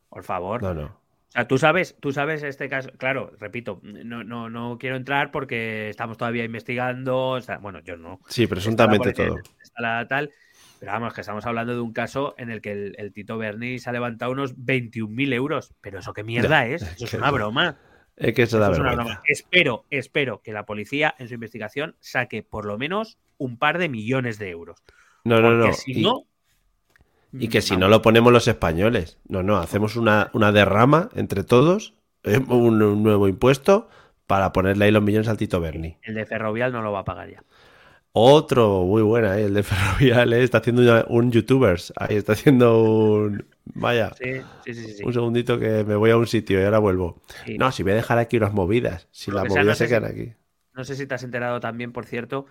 por favor. No, no. O sea, tú sabes, tú sabes este caso. Claro, repito, no, no, no quiero entrar porque estamos todavía investigando. bueno, yo no. Sí, presuntamente todo. Está la tal. Pero vamos, que estamos hablando de un caso en el que el, Tito Berni se ha levantado unos 21.000 euros. Pero eso qué mierda es. Eso es una broma. Es que eso da Espero, espero que la policía en su investigación saque por lo menos un par de millones de euros. No, no, no. Si y, no. Y que si no lo ponemos los españoles. No, no, hacemos una, derrama entre todos, eh, un, nuevo impuesto para ponerle ahí los millones al Tito Berni. El de Ferrovial no lo va a pagar ya. Otro, muy buena, ¿eh? el de Ferrovial, ¿eh? está haciendo un YouTubers. Ahí está haciendo un. Vaya. Sí, sí, sí, Un segundito que me voy a un sitio y ahora vuelvo. No, si voy a dejar aquí unas movidas. Si las movidas se quedan aquí. No sé si te has enterado también, por cierto,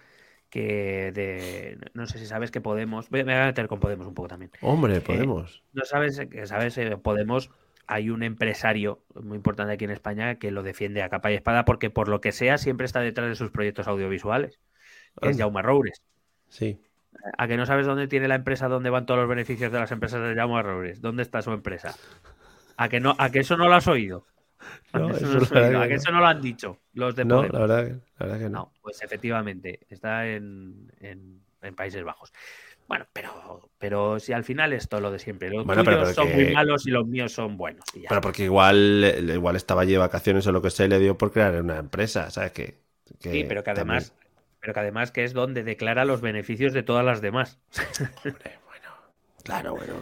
que de. No sé si sabes que Podemos. Me voy a meter con Podemos un poco también. Hombre, Podemos. no sabes que, sabes, eh, Podemos. Hay un empresario muy importante aquí en España que lo defiende a capa y espada porque, por lo que sea, siempre está detrás de sus proyectos audiovisuales es Jaume Roures. Sí. ¿A que no sabes dónde tiene la empresa, dónde van todos los beneficios de las empresas de Jaume Roures? ¿Dónde está su empresa? ¿A que, no, a que eso no lo has oído? ¿A, que, eso, no, lo han dicho los de No, la verdad, que no. Pues efectivamente, está en, Países Bajos. Bueno, pero, pero si al final esto lo de siempre. Los tuyos son muy malos y los míos son buenos. Pero porque igual, igual estaba allí de vacaciones o lo que sea y le dio por crear una empresa, ¿sabes? Que, sí, pero que además pero que además que es donde declara los beneficios de todas las demás. bueno, claro, bueno,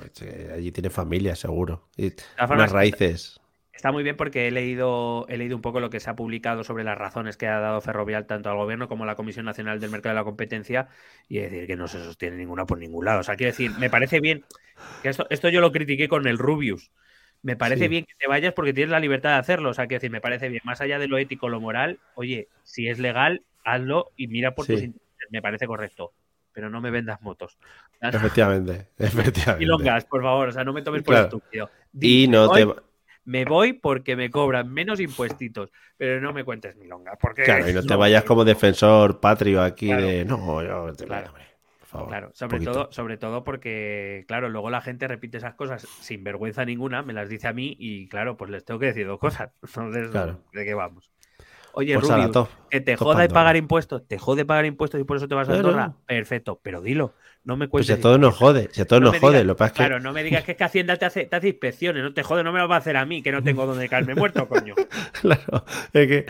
allí tiene familia seguro. Y unas raíces. Está muy bien porque he leído, he leído un poco lo que se ha publicado sobre las razones que ha dado Ferrovial tanto al gobierno como a la Comisión Nacional del Mercado de la Competencia y decir que no se sostiene ninguna por ningún lado. O sea, quiero decir, me parece bien que esto, esto yo lo critiqué con el Rubius. Me parece bien que te vayas porque tienes la libertad de hacerlo. O sea, quiero decir, me parece bien. Más allá de lo ético, lo moral, oye, si es legal, hazlo y mira por tus intereses. Me parece correcto pero no me vendas motos. Efectivamente, efectivamente. Y longas, por favor, o sea, no me tomes por estúpido. y no te me voy porque me cobran menos impuestitos, pero no me cuentes milonga. Porque claro, y no te vayas como defensor patrio aquí de no, yo te claro. por favor, claro, sobre todo, sobre todo porque, claro, luego la gente repite esas cosas sin vergüenza ninguna, me las dice a mí y claro, pues les tengo que decir dos cosas. Entonces, ¿de qué vamos? Oye, pues Rubio, que te joda y pagar impuestos, te jode pagar impuestos y por eso te vas a Andorra. Perfecto, pero dilo. No me cuentes. Pues si a todos nos jode, si a todos nos jode. lo que claro, no me digas que es que Hacienda te hace, te hace inspecciones, no te jode, no me lo va a hacer a mí, que no tengo donde caerme muerto, coño. claro, es que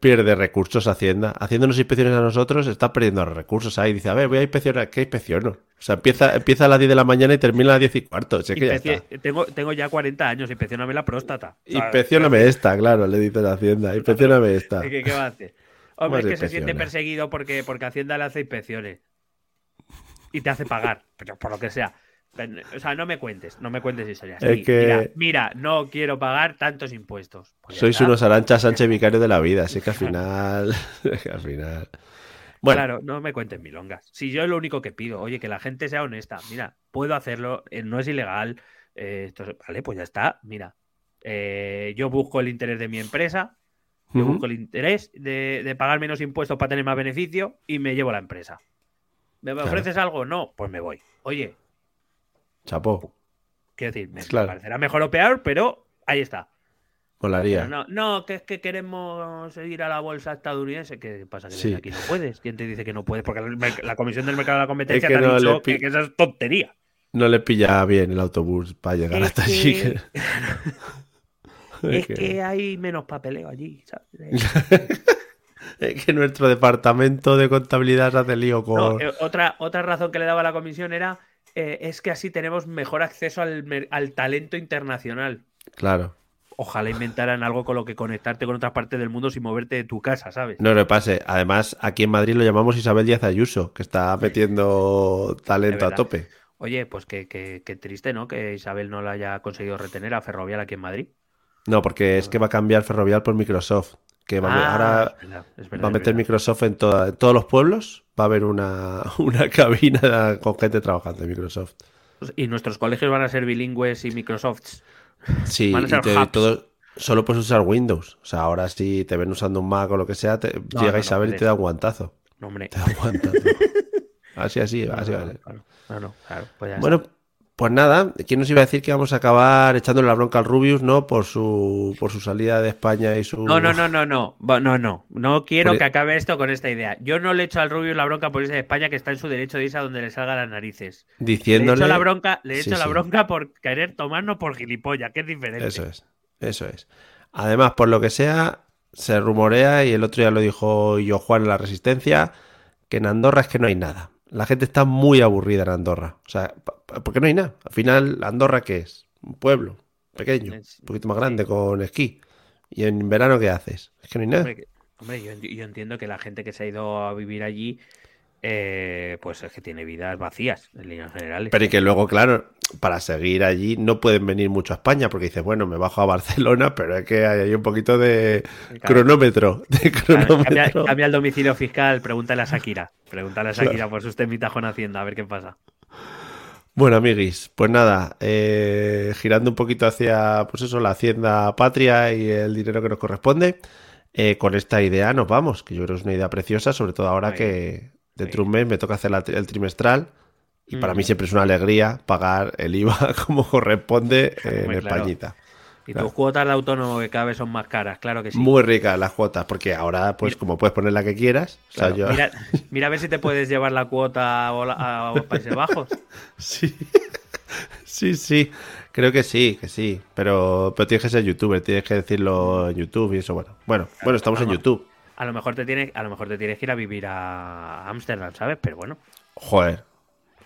pierde recursos Hacienda. Haciéndonos inspecciones a nosotros, está perdiendo recursos ahí. Dice, a ver, voy a inspeccionar, ¿qué inspecciono? O sea, empieza, empieza a las 10 de la mañana y termina a las 10 y cuarto. Tengo, tengo ya 40 años, inspeccioname la próstata. inspeccioname esta, claro, le dice la Hacienda. Inspeccioname esta. ¿Qué, qué va a hacer? Hombre, es que se siente perseguido porque, porque Hacienda le hace inspecciones y te hace pagar, pero por lo que sea. O sea, no me cuentes, no me cuentes historias. mira, no quiero pagar tantos impuestos. Pues Sois unos aranchas Sánchez Vicario de la vida, así que al final. al final. Bueno. Claro, no me cuentes milongas. Si yo es lo único que pido, oye, que la gente sea honesta. Mira, puedo hacerlo, eh, no es ilegal. Eh, vale, pues ya está. Mira, eh, yo busco el interés de mi empresa, yo busco el interés de, de pagar menos impuestos para tener más beneficio y me llevo la empresa. ¿Me ofreces algo? No, pues me voy. Oye. Chapo. Quiero decir, me parecerá mejor o peor, pero ahí está. Molaría. No, no, que es que queremos ir a la bolsa estadounidense. ¿Qué pasa? Que aquí no puedes. ¿Quién te dice que no puedes? Porque la Comisión del Mercado de la Competencia te ha dicho que, eso es tontería. No le pilla bien el autobús para llegar hasta allí. es que hay menos papeleo allí, ¿sabes? que nuestro departamento de contabilidad se hace lío con. Eh, otra, otra razón que le daba la comisión era eh, es que así tenemos mejor acceso al, talento internacional. Claro. Ojalá inventaran algo con lo que conectarte con otras partes del mundo sin moverte de tu casa, ¿sabes? No le pase. Además, aquí en Madrid lo llamamos Isabel Díaz Ayuso, que está metiendo talento a tope. Oye, pues qué, triste, ¿no? Que Isabel no la haya conseguido retener a Ferrovial aquí en Madrid. No, porque es que va a cambiar Ferrovial por Microsoft que va a, ahora ah, va a meter Microsoft en, todos los pueblos. Va a haber una, cabina con gente trabajando en Microsoft. Pues, y nuestros colegios van a ser bilingües y Microsoft. Sí, y todo, solo puedes usar Windows. O sea, ahora si te ven usando un Mac o lo que sea, te, llega Isabel y te da un guantazo. No, hombre. Te da un guantazo. así, así, así vale. Pues bueno, pues nada, ¿quién nos iba a decir que vamos a acabar echándole la bronca al Rubius, no? Por su, por su salida de España y su. No, no, no, no, no. No, no. No quiero que acabe esto con esta idea. Yo no le echo al Rubius la bronca por irse de España, que está en su derecho de irse a donde le salga las narices. Diciéndole. Le echo la bronca, le echo la bronca por querer tomarnos por gilipollas, que es diferente. Eso es. Eso es. Además, por lo que sea, se rumorea, y el otro día lo dijo yo Juan en la Resistencia, que en Andorra es que no hay nada. La gente está muy aburrida en Andorra. O sea, porque no hay nada. Al final, Andorra, ¿qué es? Un pueblo pequeño, un poquito más grande, con esquí. ¿Y en verano qué haces? Es que no hay nada. Hombre, yo, entiendo que la gente que se ha ido a vivir allí eh, pues es que tiene vidas vacías en líneas generales. Pero y que luego, claro, para seguir allí no pueden venir mucho a España porque dices, bueno, me bajo a Barcelona, pero es que hay un poquito de cronómetro. cambia, el domicilio fiscal, pregúntale a Shakira. Pregúntale a Shakira por sus temitas con Hacienda, a ver qué pasa. Bueno, amiguis, pues nada, eh, girando un poquito hacia, pues eso, la hacienda patria y el dinero que nos corresponde, eh, con esta idea nos vamos, que yo creo que es una idea preciosa, sobre todo ahora que Dentro de un mes me toca hacer el trimestral y para mí siempre es una alegría pagar el IVA como corresponde en Españita. Y tus cuotas de autónomo que cada vez son más caras, claro que sí. Muy ricas las cuotas, porque ahora, pues, como puedes poner la que quieras. mira, a ver si te puedes llevar la cuota a, a Países Bajos. Sí. Sí, sí. Creo que sí, que sí. Pero, pero tienes que ser youtuber, tienes que decirlo en YouTube y eso, bueno. Bueno, bueno, estamos en YouTube. A lo mejor te tienes, a lo mejor te tienes que ir a vivir a Ámsterdam, ¿sabes? Pero bueno. Joder.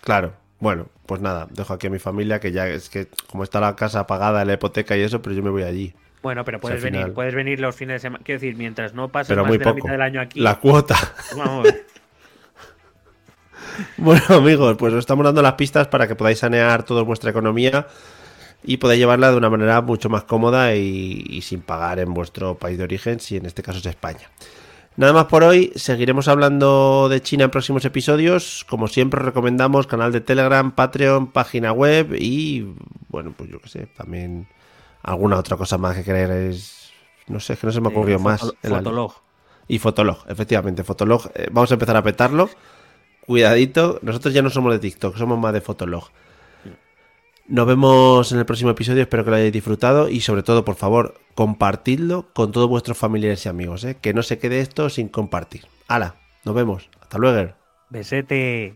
Claro. Bueno, pues nada, dejo aquí a mi familia que ya es que como está la casa pagada, la hipoteca y eso, pero yo me voy allí. Bueno, pero puedes venir, puedes venir los fines de semana. Quiero decir, mientras no pases más de la mitad del año aquí. La cuota. bueno, amigos, pues os estamos dando las pistas para que podáis sanear toda vuestra economía y podáis llevarla de una manera mucho más cómoda y, sin pagar en vuestro país de origen, si en este caso es España. Nada más por hoy, seguiremos hablando de China en próximos episodios. Como siempre, recomendamos canal de Telegram, Patreon, página web y, bueno, pues yo qué sé, también alguna otra cosa más que queréis. No sé, es que no se me ocurrió más. Fotolog. Y Fotolog, efectivamente, Fotolog. Eh, vamos a empezar a petarlo. Cuidadito, nosotros ya no somos de TikTok, somos más de Fotolog. Nos vemos en el próximo episodio, espero que lo hayáis disfrutado y sobre todo, por favor, compartidlo con todos vuestros familiares y amigos, ¿eh? que no se quede esto sin compartir. ¡Hala! Nos vemos. Hasta luego. Besete.